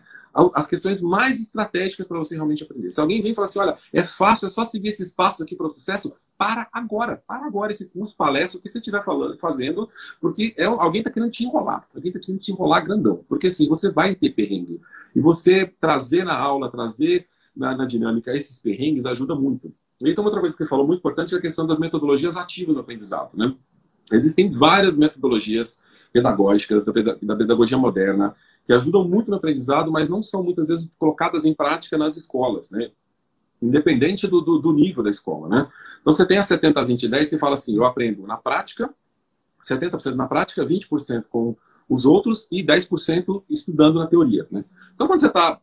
as questões mais estratégicas para você realmente aprender. Se alguém vem e fala assim, olha, é fácil, é só seguir esses passos aqui para o sucesso, para agora, para agora esse curso, palestra, o que você estiver falando, fazendo, porque é, alguém está querendo te enrolar, alguém está querendo te enrolar grandão, porque assim, você vai ter perrengue. E você trazer na aula, trazer na, na dinâmica esses perrengues ajuda muito. Então, outra coisa que você falou muito importante é a questão das metodologias ativas no aprendizado, né? Existem várias metodologias pedagógicas da, da pedagogia moderna que ajudam muito no aprendizado, mas não são muitas vezes colocadas em prática nas escolas, né? Independente do, do, do nível da escola, né? Então você tem a 70, 20, 10 que fala assim: eu aprendo na prática, 70% na prática, 20% com os outros e 10% estudando na teoria. Né? Então, quando você está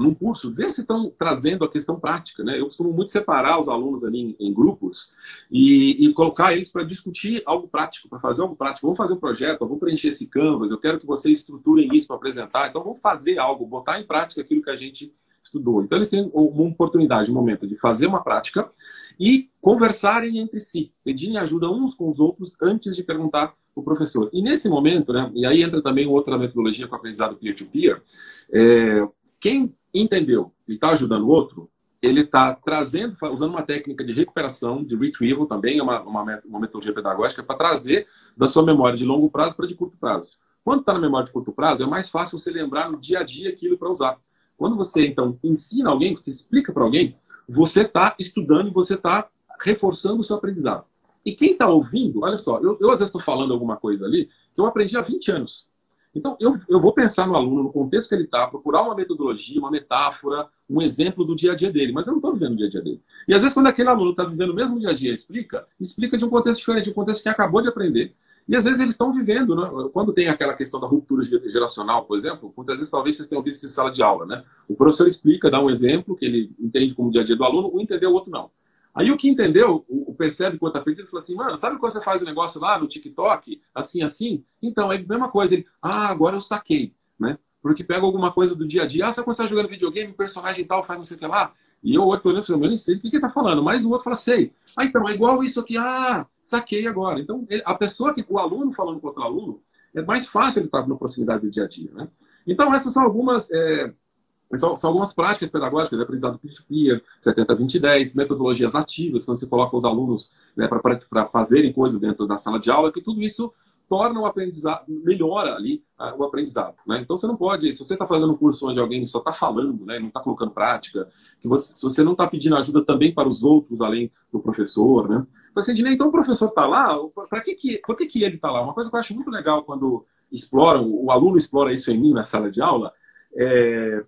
num curso, vê se estão trazendo a questão prática. Né? Eu costumo muito separar os alunos ali em, em grupos e, e, colocar eles para discutir algo prático, para fazer algo prático. Vamos fazer um projeto, vamos preencher esse canvas, eu quero que vocês estruturem isso para apresentar. Então, vamos fazer algo, botar em prática aquilo que a gente estudou. Então, eles têm uma oportunidade, um momento de fazer uma prática e conversarem entre si, pedirem ajuda uns com os outros antes de perguntar o professor. E nesse momento, né, e aí entra também outra metodologia com aprendizado peer-to-peer, -peer, é, quem entendeu e está ajudando o outro, ele está trazendo, usando uma técnica de recuperação, de retrieval também, é uma, uma, uma metodologia pedagógica para trazer da sua memória de longo prazo para de curto prazo. Quando está na memória de curto prazo, é mais fácil você lembrar no dia a dia aquilo para usar. Quando você, então, ensina alguém, você explica para alguém, você está estudando e você está reforçando o seu aprendizado. E quem está ouvindo, olha só, eu, eu às vezes estou falando alguma coisa ali que eu aprendi há 20 anos. Então, eu, eu vou pensar no aluno, no contexto que ele está, procurar uma metodologia, uma metáfora, um exemplo do dia a dia dele, mas eu não estou vivendo o dia a dia dele. E às vezes, quando aquele aluno está vivendo o mesmo dia a dia explica, explica de um contexto diferente, de um contexto que acabou de aprender. E às vezes eles estão vivendo, né? quando tem aquela questão da ruptura geracional, por exemplo, muitas vezes talvez vocês tenham visto em sala de aula, né? O professor explica, dá um exemplo que ele entende como dia a dia do aluno, um entendeu, o outro não. Aí o que entendeu, o, percebe quanto tá perdido, ele falou assim, mano, sabe quando você faz o um negócio lá no TikTok, assim, assim? Então, é a mesma coisa. Ele, ah, agora eu saquei, né? Porque pega alguma coisa do dia a dia, ah, sabe quando você tá jogando videogame, o personagem tal faz não sei o que lá? E eu, outro olhando, falei, eu nem sei o que ele tá falando. Mas o outro fala, sei. Ah, então, é igual isso aqui, ah, saquei agora. Então, ele, a pessoa que, o aluno falando com outro aluno, é mais fácil ele estar na proximidade do dia a dia, né? Então, essas são algumas... É, são, são, algumas práticas pedagógicas de aprendizado peer-to-peer, 70, 20, 10, metodologias ativas, quando você coloca os alunos né, para fazerem coisas dentro da sala de aula, que tudo isso torna o aprendizado, melhora ali uh, o aprendizado. Né? Então você não pode, se você está fazendo um curso onde alguém só está falando, né, não está colocando prática, que você, se você não está pedindo ajuda também para os outros, além do professor, né? Você diz, então o professor está lá, para que que, por que, que ele está lá? Uma coisa que eu acho muito legal quando exploram, o aluno explora isso em mim na sala de aula, é,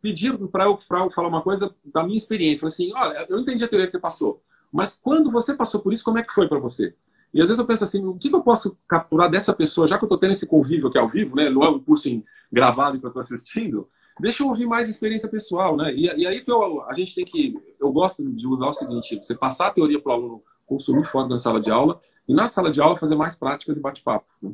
pedia para eu, falar uma coisa da minha experiência. Assim, olha, eu entendi a teoria que passou, mas quando você passou por isso, como é que foi para você? E às vezes eu penso assim, o que eu posso capturar dessa pessoa, já que eu estou tendo esse convívio aqui ao vivo, né? Não é um curso em, gravado que eu estou assistindo, deixa eu ouvir mais experiência pessoal, né? E, e aí que eu, a gente tem que, eu gosto de usar o seguinte, você passar a teoria para o aluno consumir fora da sala de aula e na sala de aula fazer mais práticas e bate-papo. Né?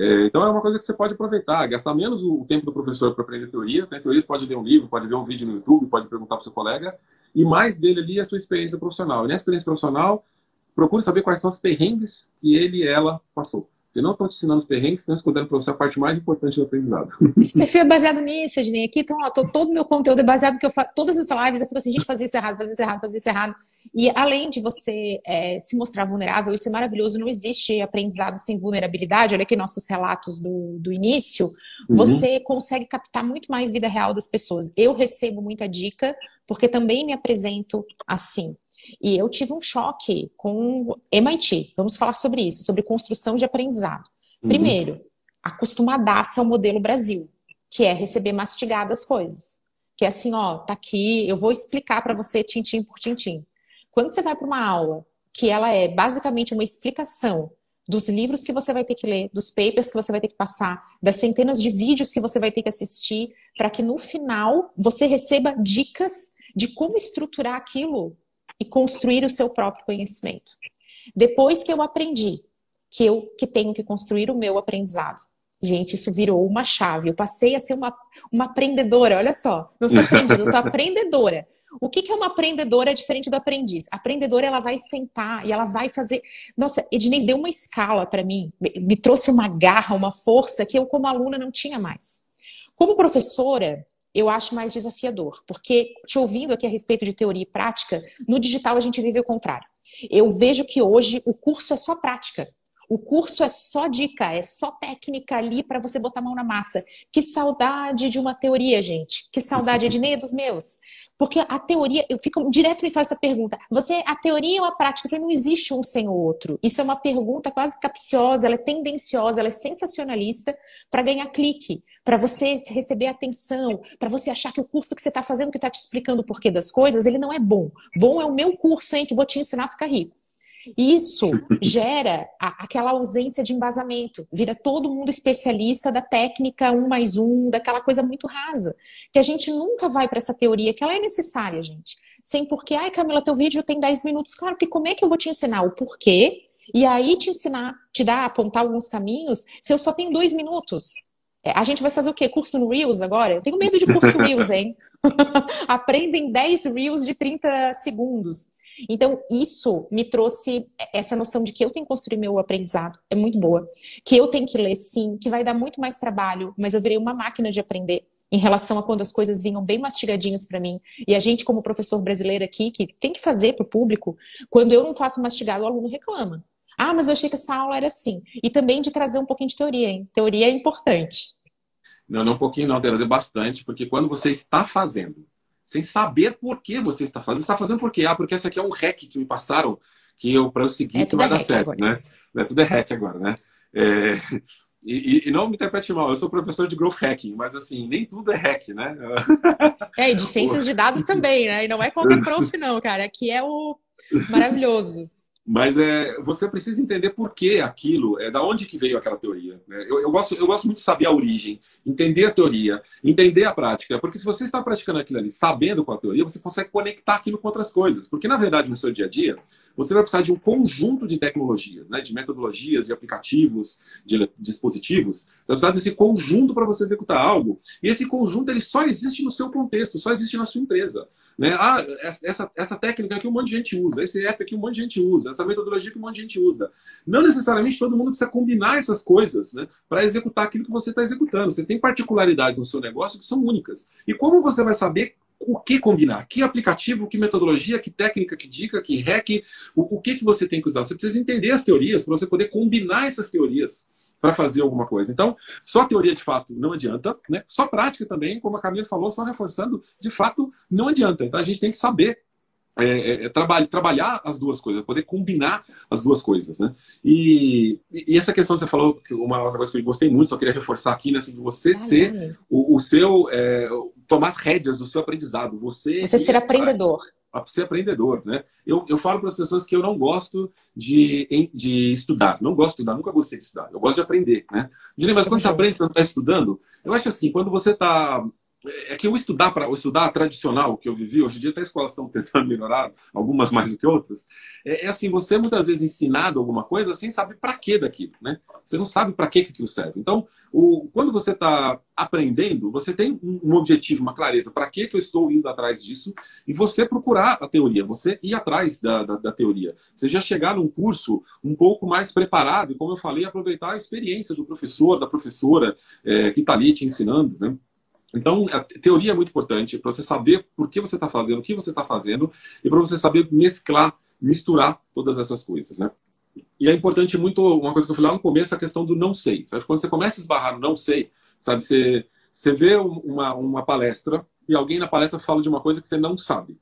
É, então é uma coisa que você pode aproveitar, gastar menos o tempo do professor para aprender teoria. Né? Teoria você pode ler um livro, pode ver um vídeo no YouTube, pode perguntar para o seu colega, e mais dele ali é a sua experiência profissional. E nessa experiência profissional, procure saber quais são os perrengues que ele e ela passou. Se não estão te ensinando os perrengues, estão escondendo para você a parte mais importante do aprendizado. Esse perfil é baseado nisso, Ednei. Aqui, então, ó, todo o meu conteúdo é baseado no que eu faço. Todas as lives eu falo assim, gente, fazer isso errado, fazer isso errado, fazer isso errado. E além de você é, se mostrar vulnerável, isso é maravilhoso, não existe aprendizado sem vulnerabilidade. Olha aqui nossos relatos do, do início. Uhum. Você consegue captar muito mais vida real das pessoas. Eu recebo muita dica, porque também me apresento assim. E eu tive um choque com MIT. Vamos falar sobre isso, sobre construção de aprendizado. Uhum. Primeiro, acostumadaça ao modelo Brasil, que é receber mastigadas coisas. Que é assim, ó, tá aqui, eu vou explicar para você tintim por tintim. Quando você vai para uma aula que ela é basicamente uma explicação dos livros que você vai ter que ler, dos papers que você vai ter que passar, das centenas de vídeos que você vai ter que assistir, para que no final você receba dicas de como estruturar aquilo e construir o seu próprio conhecimento. Depois que eu aprendi que eu que tenho que construir o meu aprendizado, gente, isso virou uma chave. Eu passei a ser uma, uma aprendedora, olha só. Não sou aprendiz, eu sou aprendedora. O que, que é uma aprendedora diferente do aprendiz? A aprendedora, ela vai sentar e ela vai fazer... Nossa, Ednei deu uma escala para mim, me trouxe uma garra, uma força que eu, como aluna, não tinha mais. Como professora, eu acho mais desafiador, porque te ouvindo aqui a respeito de teoria e prática, no digital a gente vive o contrário. Eu vejo que hoje o curso é só prática. O curso é só dica, é só técnica ali para você botar a mão na massa. Que saudade de uma teoria, gente. Que saudade, Ednei, dos meus. Porque a teoria, eu fico direto me faz essa pergunta. Você, a teoria ou a prática? Eu falei, não existe um sem o outro. Isso é uma pergunta quase capciosa, ela é tendenciosa, ela é sensacionalista para ganhar clique, para você receber atenção, para você achar que o curso que você está fazendo, que está te explicando o porquê das coisas, ele não é bom. Bom é o meu curso, hein, que vou te ensinar a ficar rico. Isso gera a, aquela ausência de embasamento. Vira todo mundo especialista da técnica um mais um, daquela coisa muito rasa. Que a gente nunca vai para essa teoria, que ela é necessária, gente. Sem porquê. Ai, Camila, teu vídeo tem 10 minutos. Claro, que como é que eu vou te ensinar o porquê? E aí te ensinar, te dar, apontar alguns caminhos, se eu só tenho dois minutos. É, a gente vai fazer o quê? Curso no Reels agora? Eu tenho medo de curso Reels, hein? Aprendem 10 Reels de 30 segundos. Então, isso me trouxe essa noção de que eu tenho que construir meu aprendizado, é muito boa. Que eu tenho que ler, sim, que vai dar muito mais trabalho, mas eu virei uma máquina de aprender em relação a quando as coisas vinham bem mastigadinhas para mim. E a gente, como professor brasileiro aqui, que tem que fazer para o público, quando eu não faço mastigado, o aluno reclama. Ah, mas eu achei que essa aula era assim. E também de trazer um pouquinho de teoria, hein? Teoria é importante. Não, não um pouquinho não, trazer bastante, porque quando você está fazendo, sem saber por que você está fazendo. Você está fazendo por quê? Ah, porque esse aqui é um hack que me passaram que eu para o seguinte é, que vai é dar certo, agora. né? É, tudo é hack agora, né? É, e, e, não me interprete mal, eu sou professor de growth hacking, mas assim, nem tudo é hack, né? É, e de ciências de dados também, né? E não é qualquer prof, não, cara. Aqui é o maravilhoso. Mas é, você precisa entender por que aquilo, é da onde que veio aquela teoria. Né? Eu, eu, gosto, eu gosto muito de saber a origem, entender a teoria, entender a prática. Porque se você está praticando aquilo ali sabendo qual a teoria, você consegue conectar aquilo com outras coisas. Porque, na verdade, no seu dia a dia, você vai precisar de um conjunto de tecnologias, né? de metodologias, de aplicativos, de dispositivos. Você vai precisar desse conjunto para você executar algo. E esse conjunto ele só existe no seu contexto, só existe na sua empresa. Né? Ah, essa, essa técnica aqui um monte de gente usa, esse app aqui um monte de gente usa, essa metodologia que um monte de gente usa. Não necessariamente todo mundo precisa combinar essas coisas né, para executar aquilo que você está executando. Você tem particularidades no seu negócio que são únicas. E como você vai saber o que combinar? Que aplicativo, que metodologia, que técnica, que dica, que hack, o, o que, que você tem que usar? Você precisa entender as teorias para você poder combinar essas teorias para fazer alguma coisa. Então, só teoria de fato não adianta, né? Só prática também, como a Camila falou, só reforçando, de fato não adianta. Então a gente tem que saber é, é, é trabalhar, trabalhar as duas coisas, poder combinar as duas coisas, né? E, e essa questão que você falou, uma outra coisa que eu gostei muito, só queria reforçar aqui, né? Assim, de você ah, ser o, o, seu, é, tomar as rédeas do seu aprendizado. Você, você ser aprendedor. Ser aprendedor, né? Eu, eu falo para as pessoas que eu não gosto de, de estudar. Não gosto de estudar, nunca gostei de estudar. Eu gosto de aprender, né? Dizem, mas quando você aprende, você não está estudando? Eu acho assim, quando você está é que eu estudar para estudar tradicional que eu vivi hoje em dia até as escolas estão tentando melhorar algumas mais do que outras é, é assim você muitas vezes ensinado alguma coisa sem saber para que daquilo né? Você não sabe para que aquilo serve. Então o, quando você está aprendendo você tem um, um objetivo uma clareza para que que eu estou indo atrás disso e você procurar a teoria você ir atrás da, da, da teoria. Você já chegar num curso um pouco mais preparado e como eu falei aproveitar a experiência do professor da professora é, que está ali te ensinando né então, a teoria é muito importante para você saber por que você está fazendo, o que você está fazendo, e para você saber mesclar, misturar todas essas coisas, né? E é importante muito, uma coisa que eu falei lá no começo, a questão do não sei. Sabe? Quando você começa a esbarrar no não sei, sabe? Você, você vê uma, uma palestra e alguém na palestra fala de uma coisa que você não sabe.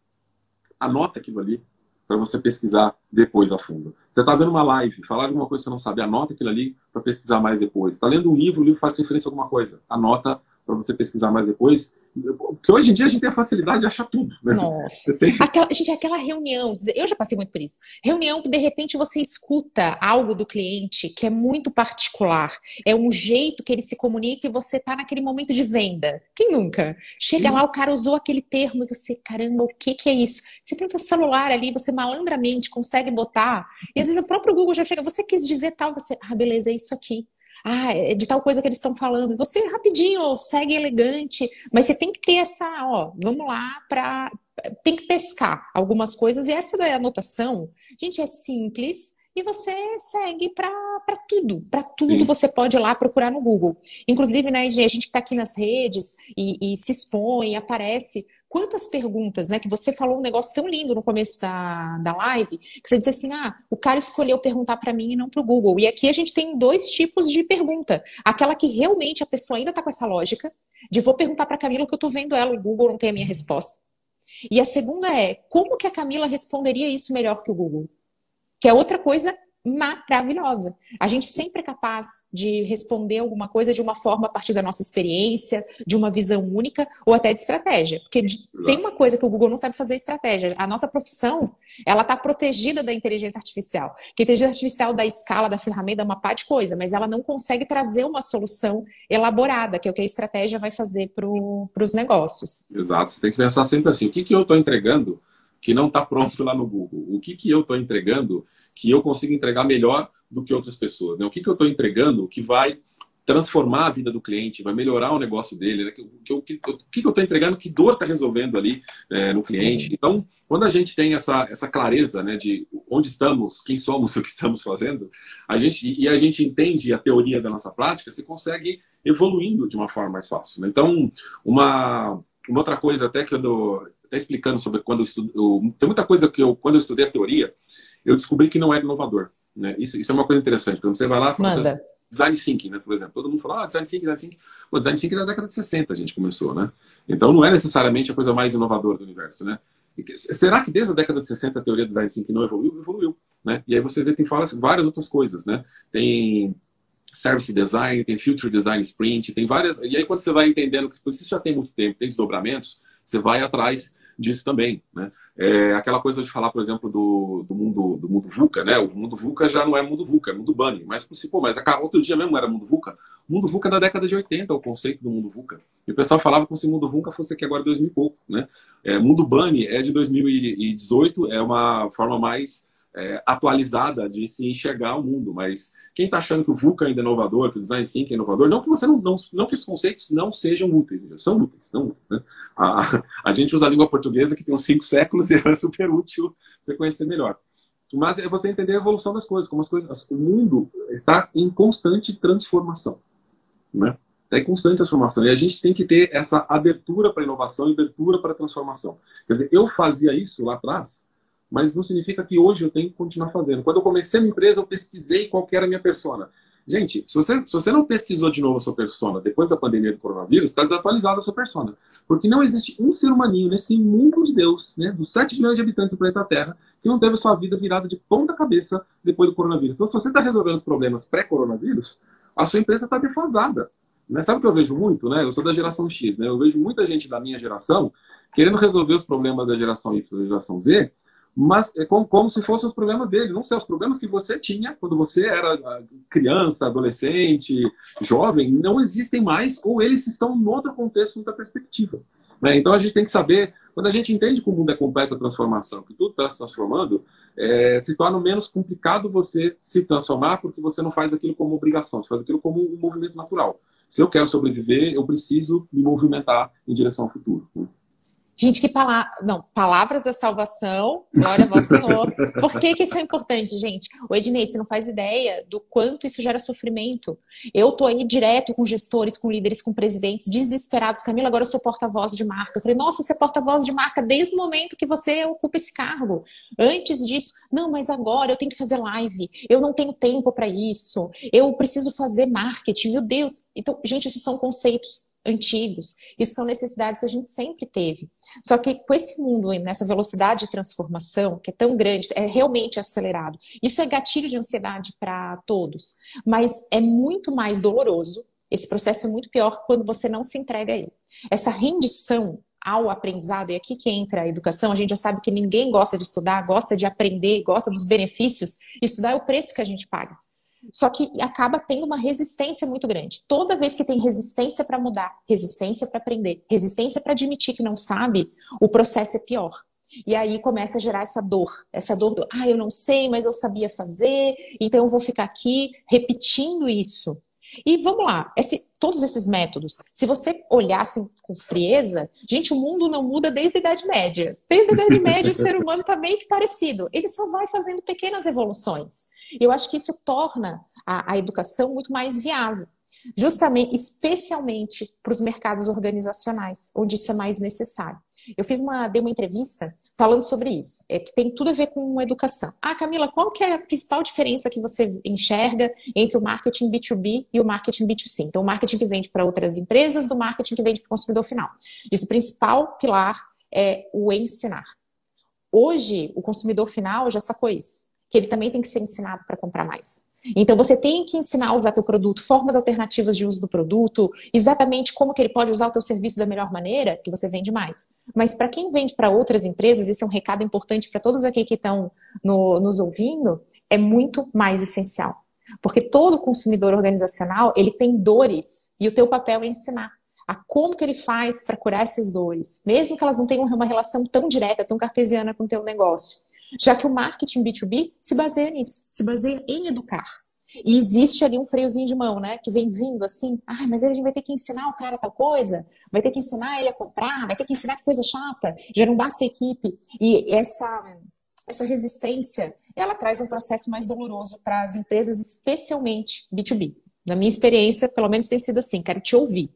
Anota aquilo ali para você pesquisar depois a fundo. Você está vendo uma live, falar de uma coisa que você não sabe, anota aquilo ali para pesquisar mais depois. Está lendo um livro, o livro faz referência a alguma coisa, anota para você pesquisar mais depois. Porque hoje em dia a gente tem a facilidade de achar tudo. Né? Nossa. Tem... Aquela, gente, aquela reunião, eu já passei muito por isso. Reunião que de repente você escuta algo do cliente que é muito particular. É um jeito que ele se comunica e você está naquele momento de venda. Quem nunca? Chega Sim. lá, o cara usou aquele termo e você, caramba, o que, que é isso? Você tem o celular ali, você malandramente consegue botar. E às vezes o próprio Google já chega, você quis dizer tal, você, ah, beleza, é isso aqui ah, é de tal coisa que eles estão falando. Você rapidinho, segue elegante, mas você tem que ter essa, ó, vamos lá para tem que pescar algumas coisas e essa da anotação, gente, é simples e você segue para tudo, para tudo Sim. você pode ir lá procurar no Google. Inclusive, né, a gente que está aqui nas redes e, e se expõe, aparece Quantas perguntas, né? Que você falou um negócio tão lindo no começo da, da live, que você disse assim: ah, o cara escolheu perguntar para mim e não para o Google. E aqui a gente tem dois tipos de pergunta. Aquela que realmente a pessoa ainda está com essa lógica, de vou perguntar para Camila que eu estou vendo ela, o Google não tem a minha resposta. E a segunda é, como que a Camila responderia isso melhor que o Google? Que é outra coisa maravilhosa. A gente sempre é capaz de responder alguma coisa de uma forma a partir da nossa experiência, de uma visão única ou até de estratégia. Porque tem uma coisa que o Google não sabe fazer estratégia. A nossa profissão, ela está protegida da inteligência artificial. Que a inteligência artificial da escala da ferramenta é uma pá de coisa, mas ela não consegue trazer uma solução elaborada, que é o que a estratégia vai fazer para os negócios. Exato. Você tem que pensar sempre assim, o que, que eu estou entregando que não está pronto lá no Google? O que, que eu estou entregando que eu consigo entregar melhor do que outras pessoas? Né? O que, que eu estou entregando que vai transformar a vida do cliente, vai melhorar o negócio dele? Né? Que, que, o que, que eu estou entregando? Que dor está resolvendo ali é, no cliente? Então, quando a gente tem essa, essa clareza né, de onde estamos, quem somos, o que estamos fazendo, a gente, e a gente entende a teoria da nossa prática, você consegue evoluindo de uma forma mais fácil. Né? Então, uma, uma outra coisa até que eu dou, até explicando sobre quando eu estudo. Eu, tem muita coisa que eu, quando eu estudei a teoria, eu descobri que não era inovador. Né? Isso, isso é uma coisa interessante. Quando você vai lá e fala assim, design thinking, né? Por exemplo, todo mundo fala, ah, design thinking, design thinking. O design thinking é da década de 60 a gente começou, né? Então não é necessariamente a coisa mais inovadora do universo, né? Será que desde a década de 60 a teoria do design thinking não evoluiu? Evoluiu, né? E aí você vê, tem várias outras coisas, né? Tem service design, tem future design sprint, tem várias. E aí quando você vai entendendo que isso já tem muito tempo, tem desdobramentos, você vai atrás disso também, né? É aquela coisa de falar, por exemplo, do, do mundo do mundo VUCA, né? O mundo VUCA já não é mundo VUCA, é mundo Bunny. Mas, pô, mas outro dia mesmo era mundo VUCA. O mundo VUCA é da década de 80, o conceito do mundo VUCA. E o pessoal falava como se o mundo VUCA fosse aqui agora 2000 e pouco, né? É, mundo Bunny é de 2018, é uma forma mais é, atualizada de se enxergar o mundo. Mas quem está achando que o VUCA ainda é inovador, que o Design Thinking é inovador, não que você não, não, não que esses conceitos não sejam úteis, são úteis, não, né? a, a gente usa a língua portuguesa que tem uns cinco séculos e é super útil você conhecer melhor. Mas é você entender a evolução das coisas, como as coisas, o mundo está em constante transformação, né? Está em constante transformação e a gente tem que ter essa abertura para inovação abertura para transformação. Quer dizer, eu fazia isso lá atrás mas não significa que hoje eu tenho que continuar fazendo. Quando eu comecei a minha empresa, eu pesquisei qual era a minha persona. Gente, se você, se você não pesquisou de novo a sua persona depois da pandemia do coronavírus, está desatualizada a sua persona. Porque não existe um ser humaninho nesse mundo de Deus, né, dos 7 milhões de habitantes do planeta Terra, que não teve a sua vida virada de ponta cabeça depois do coronavírus. Então, se você está resolvendo os problemas pré-coronavírus, a sua empresa está defasada. Né? Sabe o que eu vejo muito? Né? Eu sou da geração X, né? Eu vejo muita gente da minha geração querendo resolver os problemas da geração Y, da geração Z, mas é como, como se fossem os problemas dele, não sei, os problemas que você tinha quando você era ah, criança, adolescente, jovem, não existem mais, ou eles estão em outro contexto, outra perspectiva. Né? Então a gente tem que saber, quando a gente entende que o mundo é completa transformação, que tudo está se transformando, é, se torna menos complicado você se transformar porque você não faz aquilo como obrigação, você faz aquilo como um movimento natural. Se eu quero sobreviver, eu preciso me movimentar em direção ao futuro. Né? Gente, que palavra. Não, palavras da salvação, glória a vós, Senhor. Por que, que isso é importante, gente? O Ednei, você não faz ideia do quanto isso gera sofrimento. Eu tô aí direto com gestores, com líderes, com presidentes, desesperados. Camila, agora eu sou porta-voz de marca. Eu falei, nossa, você é porta-voz de marca desde o momento que você ocupa esse cargo. Antes disso, não, mas agora eu tenho que fazer live. Eu não tenho tempo para isso. Eu preciso fazer marketing. Meu Deus. Então, gente, isso são conceitos antigos. Isso são necessidades que a gente sempre teve. Só que com esse mundo, nessa velocidade de transformação, que é tão grande, é realmente acelerado. Isso é gatilho de ansiedade para todos. Mas é muito mais doloroso. Esse processo é muito pior quando você não se entrega a ele. Essa rendição ao aprendizado, e aqui que entra a educação, a gente já sabe que ninguém gosta de estudar, gosta de aprender, gosta dos benefícios. Estudar é o preço que a gente paga. Só que acaba tendo uma resistência muito grande. Toda vez que tem resistência para mudar, resistência para aprender, resistência para admitir que não sabe, o processo é pior. E aí começa a gerar essa dor, essa dor do, ah, eu não sei, mas eu sabia fazer, então eu vou ficar aqui repetindo isso. E vamos lá, esse, todos esses métodos, se você olhasse com frieza, gente, o mundo não muda desde a Idade Média. Desde a Idade Média o ser humano está meio que parecido. Ele só vai fazendo pequenas evoluções. Eu acho que isso torna a, a educação muito mais viável. Justamente, especialmente para os mercados organizacionais, onde isso é mais necessário. Eu fiz uma, dei uma entrevista falando sobre isso, é que tem tudo a ver com educação. Ah, Camila, qual que é a principal diferença que você enxerga entre o marketing B2B e o marketing B2C? Então, o marketing que vende para outras empresas do marketing que vende para o consumidor final. Esse principal pilar é o ensinar. Hoje, o consumidor final já sacou isso que ele também tem que ser ensinado para comprar mais. Então você tem que ensinar a usar teu produto, formas alternativas de uso do produto, exatamente como que ele pode usar o teu serviço da melhor maneira, que você vende mais. Mas para quem vende para outras empresas, esse é um recado importante para todos aqui que estão no, nos ouvindo, é muito mais essencial. Porque todo consumidor organizacional, ele tem dores e o teu papel é ensinar a como que ele faz para curar essas dores, mesmo que elas não tenham uma relação tão direta, tão cartesiana com o teu negócio. Já que o marketing B2B se baseia nisso, se baseia em educar. E existe ali um freiozinho de mão, né? Que vem vindo assim, ah, mas gente vai ter que ensinar o cara tal coisa, vai ter que ensinar ele a comprar, vai ter que ensinar que coisa chata, já não basta a equipe. E essa, essa resistência, ela traz um processo mais doloroso para as empresas, especialmente B2B. Na minha experiência, pelo menos tem sido assim, quero te ouvir.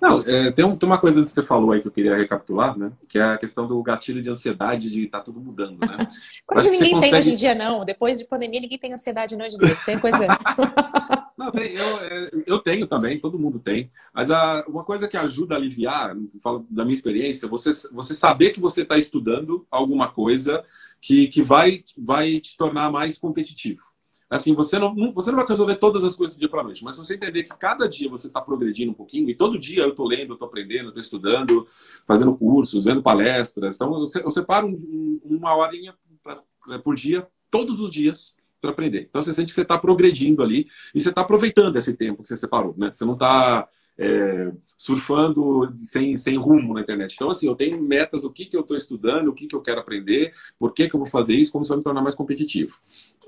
Não, é, tem, um, tem, uma coisa que você falou aí que eu queria recapitular, né? Que é a questão do gatilho de ansiedade de estar tá tudo mudando, né? Quase ninguém consegue... tem hoje em dia, não. Depois de pandemia, ninguém tem ansiedade não de descer, é coisa. não, eu, é, eu tenho também, todo mundo tem. Mas a, uma coisa que ajuda a aliviar, falo da minha experiência, você, você saber que você está estudando alguma coisa que, que vai, vai te tornar mais competitivo. Assim, você não, você não vai resolver todas as coisas do dia para noite, mas você entender que cada dia você está progredindo um pouquinho, e todo dia eu estou lendo, estou aprendendo, estou estudando, fazendo cursos, vendo palestras. Então, eu, separo um, uma horinha pra, por dia, todos os dias, para aprender. Então, você sente que você está progredindo ali e você está aproveitando esse tempo que você separou. Né? Você não está é, surfando sem, sem rumo na internet. Então, assim, eu tenho metas, o que, que eu estou estudando, o que, que eu quero aprender, por que, que eu vou fazer isso, como isso vai me tornar mais competitivo.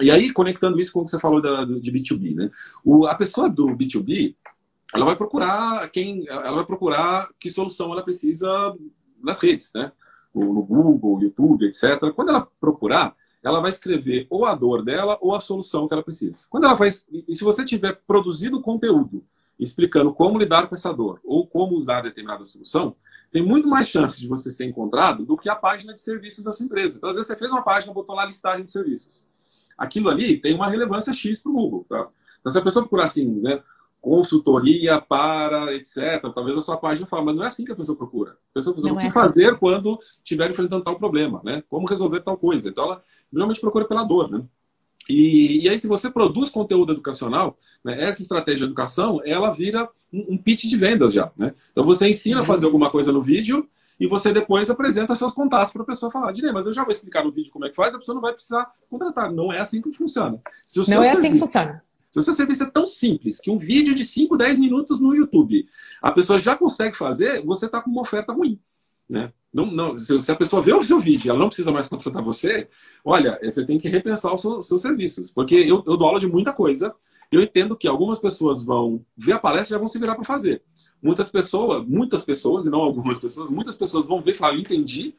E aí, conectando isso com o que você falou da, de B2B, né? O, a pessoa do B2B, ela vai procurar quem, ela vai procurar que solução ela precisa nas redes, né? No Google, YouTube, etc. Quando ela procurar, ela vai escrever ou a dor dela ou a solução que ela precisa. Quando ela faz, e se você tiver produzido conteúdo explicando como lidar com essa dor ou como usar determinada solução, tem muito mais chance de você ser encontrado do que a página de serviços da sua empresa. Então, às vezes, você fez uma página, botou lá listagem de serviços. Aquilo ali tem uma relevância X para o Google. Tá? Então, se a pessoa procurar assim, né, consultoria para, etc., talvez a sua página fale, mas não é assim que a pessoa procura. A pessoa procura o que é assim. fazer quando estiver enfrentando tal problema, né? Como resolver tal coisa. Então, ela normalmente procura pela dor, né? E, e aí, se você produz conteúdo educacional, né, essa estratégia de educação, ela vira um, um pitch de vendas já, né? Então você ensina a fazer alguma coisa no vídeo e você depois apresenta seus contatos para a pessoa falar, Direi, mas eu já vou explicar no vídeo como é que faz, a pessoa não vai precisar contratar. Não é assim que funciona. não é assim que funciona. Se o seu serviço é tão simples que um vídeo de 5, 10 minutos no YouTube a pessoa já consegue fazer, você está com uma oferta ruim. Né? Não, não, se a pessoa vê o seu vídeo e ela não precisa mais contratar você, olha, você tem que repensar os seus, seus serviços. Porque eu, eu dou aula de muita coisa, eu entendo que algumas pessoas vão ver a palestra e já vão se virar para fazer. Muitas pessoas, muitas pessoas, e não algumas pessoas, muitas pessoas vão ver e falar, eu entendi,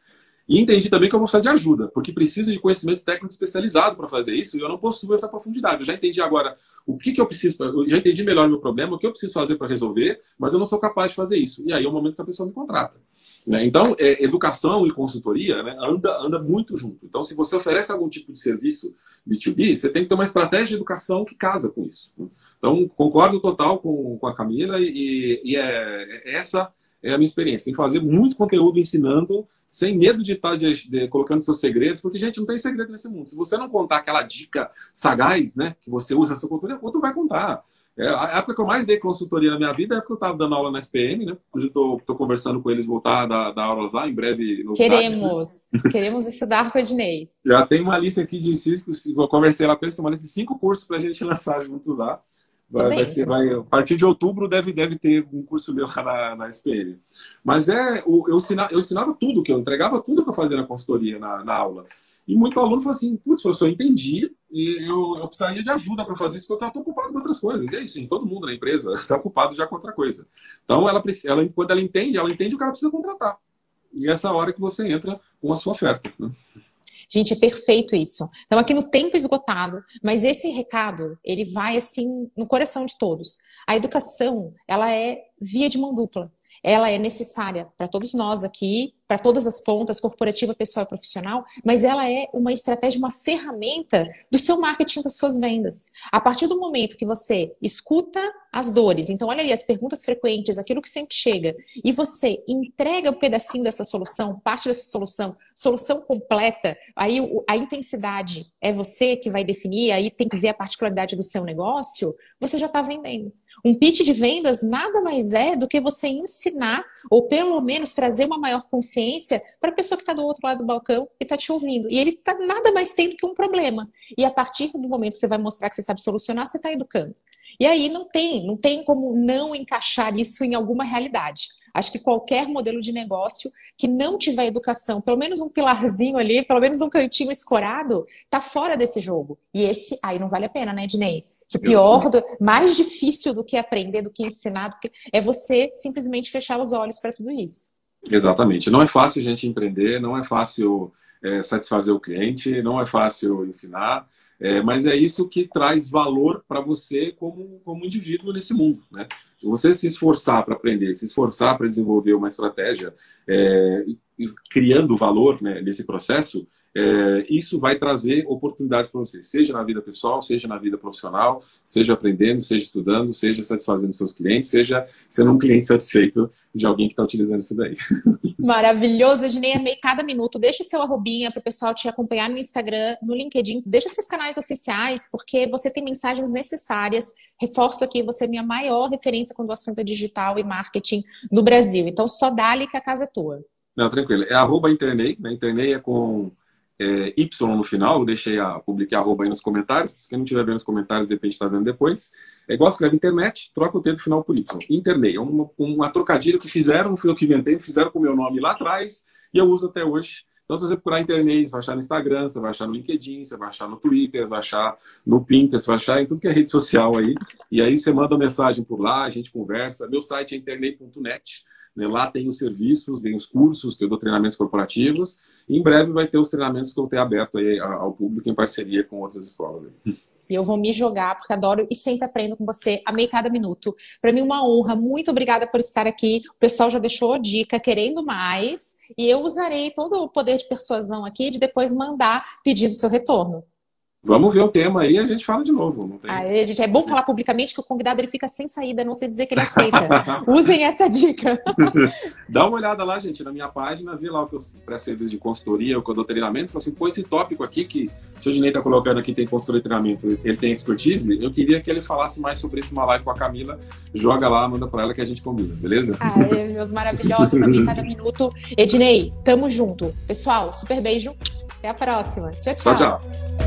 e entendi também que eu vou precisar de ajuda, porque preciso de conhecimento técnico especializado para fazer isso e eu não possuo essa profundidade. Eu já entendi agora o que, que eu preciso, eu já entendi melhor o meu problema, o que eu preciso fazer para resolver, mas eu não sou capaz de fazer isso. E aí é o momento que a pessoa me contrata. Né? Então, é, educação e consultoria né, anda, anda muito junto. Então, se você oferece algum tipo de serviço B2B, você tem que ter uma estratégia de educação que casa com isso. Então, concordo total com, com a Camila e, e é, é essa é a minha experiência. Tem que fazer muito conteúdo ensinando, sem medo de estar de, de, colocando seus segredos, porque, gente, não tem segredo nesse mundo. Se você não contar aquela dica sagaz, né, que você usa na sua consultoria, outro vai contar. É, a época que eu mais dei consultoria na minha vida é porque eu estava dando aula na SPM, né? Hoje eu estou conversando com eles voltar da, da aulas lá, em breve. Queremos, né? queremos estudar com o Ednei. Já tem uma lista aqui de cinco, eu conversei lá com eles, uma lista de cinco cursos para a gente lançar juntos lá. Vai, vai, ser, vai, a partir de outubro deve, deve ter um curso meu na, na SPN. Mas é, eu, eu, ensinava, eu ensinava tudo, que eu entregava tudo que eu fazia na consultoria, na, na aula. E muito aluno falou assim, putz, professor, eu entendi e eu, eu precisaria de ajuda para fazer isso, porque eu estou ocupado com outras coisas. E é isso, todo mundo na empresa está ocupado já com outra coisa. Então, ela, ela, quando ela entende, ela entende o que ela precisa contratar. E essa hora que você entra com a sua oferta. Né? Gente, é perfeito isso. Então, aqui no tempo esgotado, mas esse recado, ele vai assim no coração de todos. A educação, ela é via de mão dupla. Ela é necessária para todos nós aqui, para todas as pontas, corporativa, pessoal e profissional, mas ela é uma estratégia, uma ferramenta do seu marketing, das suas vendas. A partir do momento que você escuta as dores, então olha ali as perguntas frequentes, aquilo que sempre chega, e você entrega um pedacinho dessa solução, parte dessa solução, solução completa, aí a intensidade é você que vai definir, aí tem que ver a particularidade do seu negócio, você já está vendendo. Um pitch de vendas nada mais é do que você ensinar, ou pelo menos trazer uma maior consciência para a pessoa que está do outro lado do balcão e está te ouvindo. E ele está nada mais tendo que um problema. E a partir do momento que você vai mostrar que você sabe solucionar, você está educando. E aí não tem, não tem como não encaixar isso em alguma realidade. Acho que qualquer modelo de negócio que não tiver educação, pelo menos um pilarzinho ali, pelo menos um cantinho escorado, tá fora desse jogo. E esse aí não vale a pena, né, Dinei? Que pior, do, mais difícil do que aprender, do que ensinar, do que, é você simplesmente fechar os olhos para tudo isso. Exatamente. Não é fácil a gente empreender, não é fácil é, satisfazer o cliente, não é fácil ensinar, é, mas é isso que traz valor para você como, como indivíduo nesse mundo. Né? Se você se esforçar para aprender, se esforçar para desenvolver uma estratégia, é, criando valor né, nesse processo, é, isso vai trazer oportunidades para você, seja na vida pessoal, seja na vida profissional, seja aprendendo, seja estudando, seja satisfazendo seus clientes, seja sendo um cliente satisfeito de alguém que está utilizando isso daí. Maravilhoso, Ednei, amei cada minuto. Deixa seu arrobinha para o pessoal te acompanhar no Instagram, no LinkedIn, deixa seus canais oficiais, porque você tem mensagens necessárias. Reforço aqui, você é minha maior referência quando o assunto é digital e marketing no Brasil. Então, só dá-lhe que a casa é tua. Não, tranquilo. É arroba internei, né? Internei é com é, Y no final, deixei a publicar arroba aí nos comentários, se quem não estiver vendo nos comentários, de repente está vendo depois. É igual escreve internet, troca o T do final por Y. Internei, é uma, uma trocadilha que fizeram, não fui eu que inventei, fizeram com o meu nome lá atrás e eu uso até hoje. Então, se você procurar internet, você vai achar no Instagram, você vai achar no LinkedIn, você vai achar no Twitter, vai achar no Pinterest, vai achar em tudo que é rede social aí. E aí você manda mensagem por lá, a gente conversa. Meu site é internet.net. Né? Lá tem os serviços, tem os cursos, que eu dou treinamentos corporativos. Em breve vai ter os treinamentos que eu tenho aberto ao público em parceria com outras escolas. E eu vou me jogar, porque adoro e sempre aprendo com você. Amei cada minuto. Para mim, uma honra. Muito obrigada por estar aqui. O pessoal já deixou a dica, querendo mais. E eu usarei todo o poder de persuasão aqui de depois mandar pedindo seu retorno. Vamos ver o tema aí e a gente fala de novo. Aê, gente, é bom falar publicamente que o convidado ele fica sem saída, não sei dizer que ele aceita. Usem essa dica. Dá uma olhada lá, gente, na minha página, vê lá o que eu presto serviço de consultoria, o que eu dou treinamento. Fala assim, pô, esse tópico aqui que o seu Dinei tá colocando aqui tem consultoria e treinamento, ele tem expertise, eu queria que ele falasse mais sobre isso numa live com a Camila. Joga lá, manda pra ela que a gente combina, beleza? Aê, meus maravilhosos, a cada minuto. Ednei, tamo junto. Pessoal, super beijo. Até a próxima. tchau. tchau. tchau, tchau.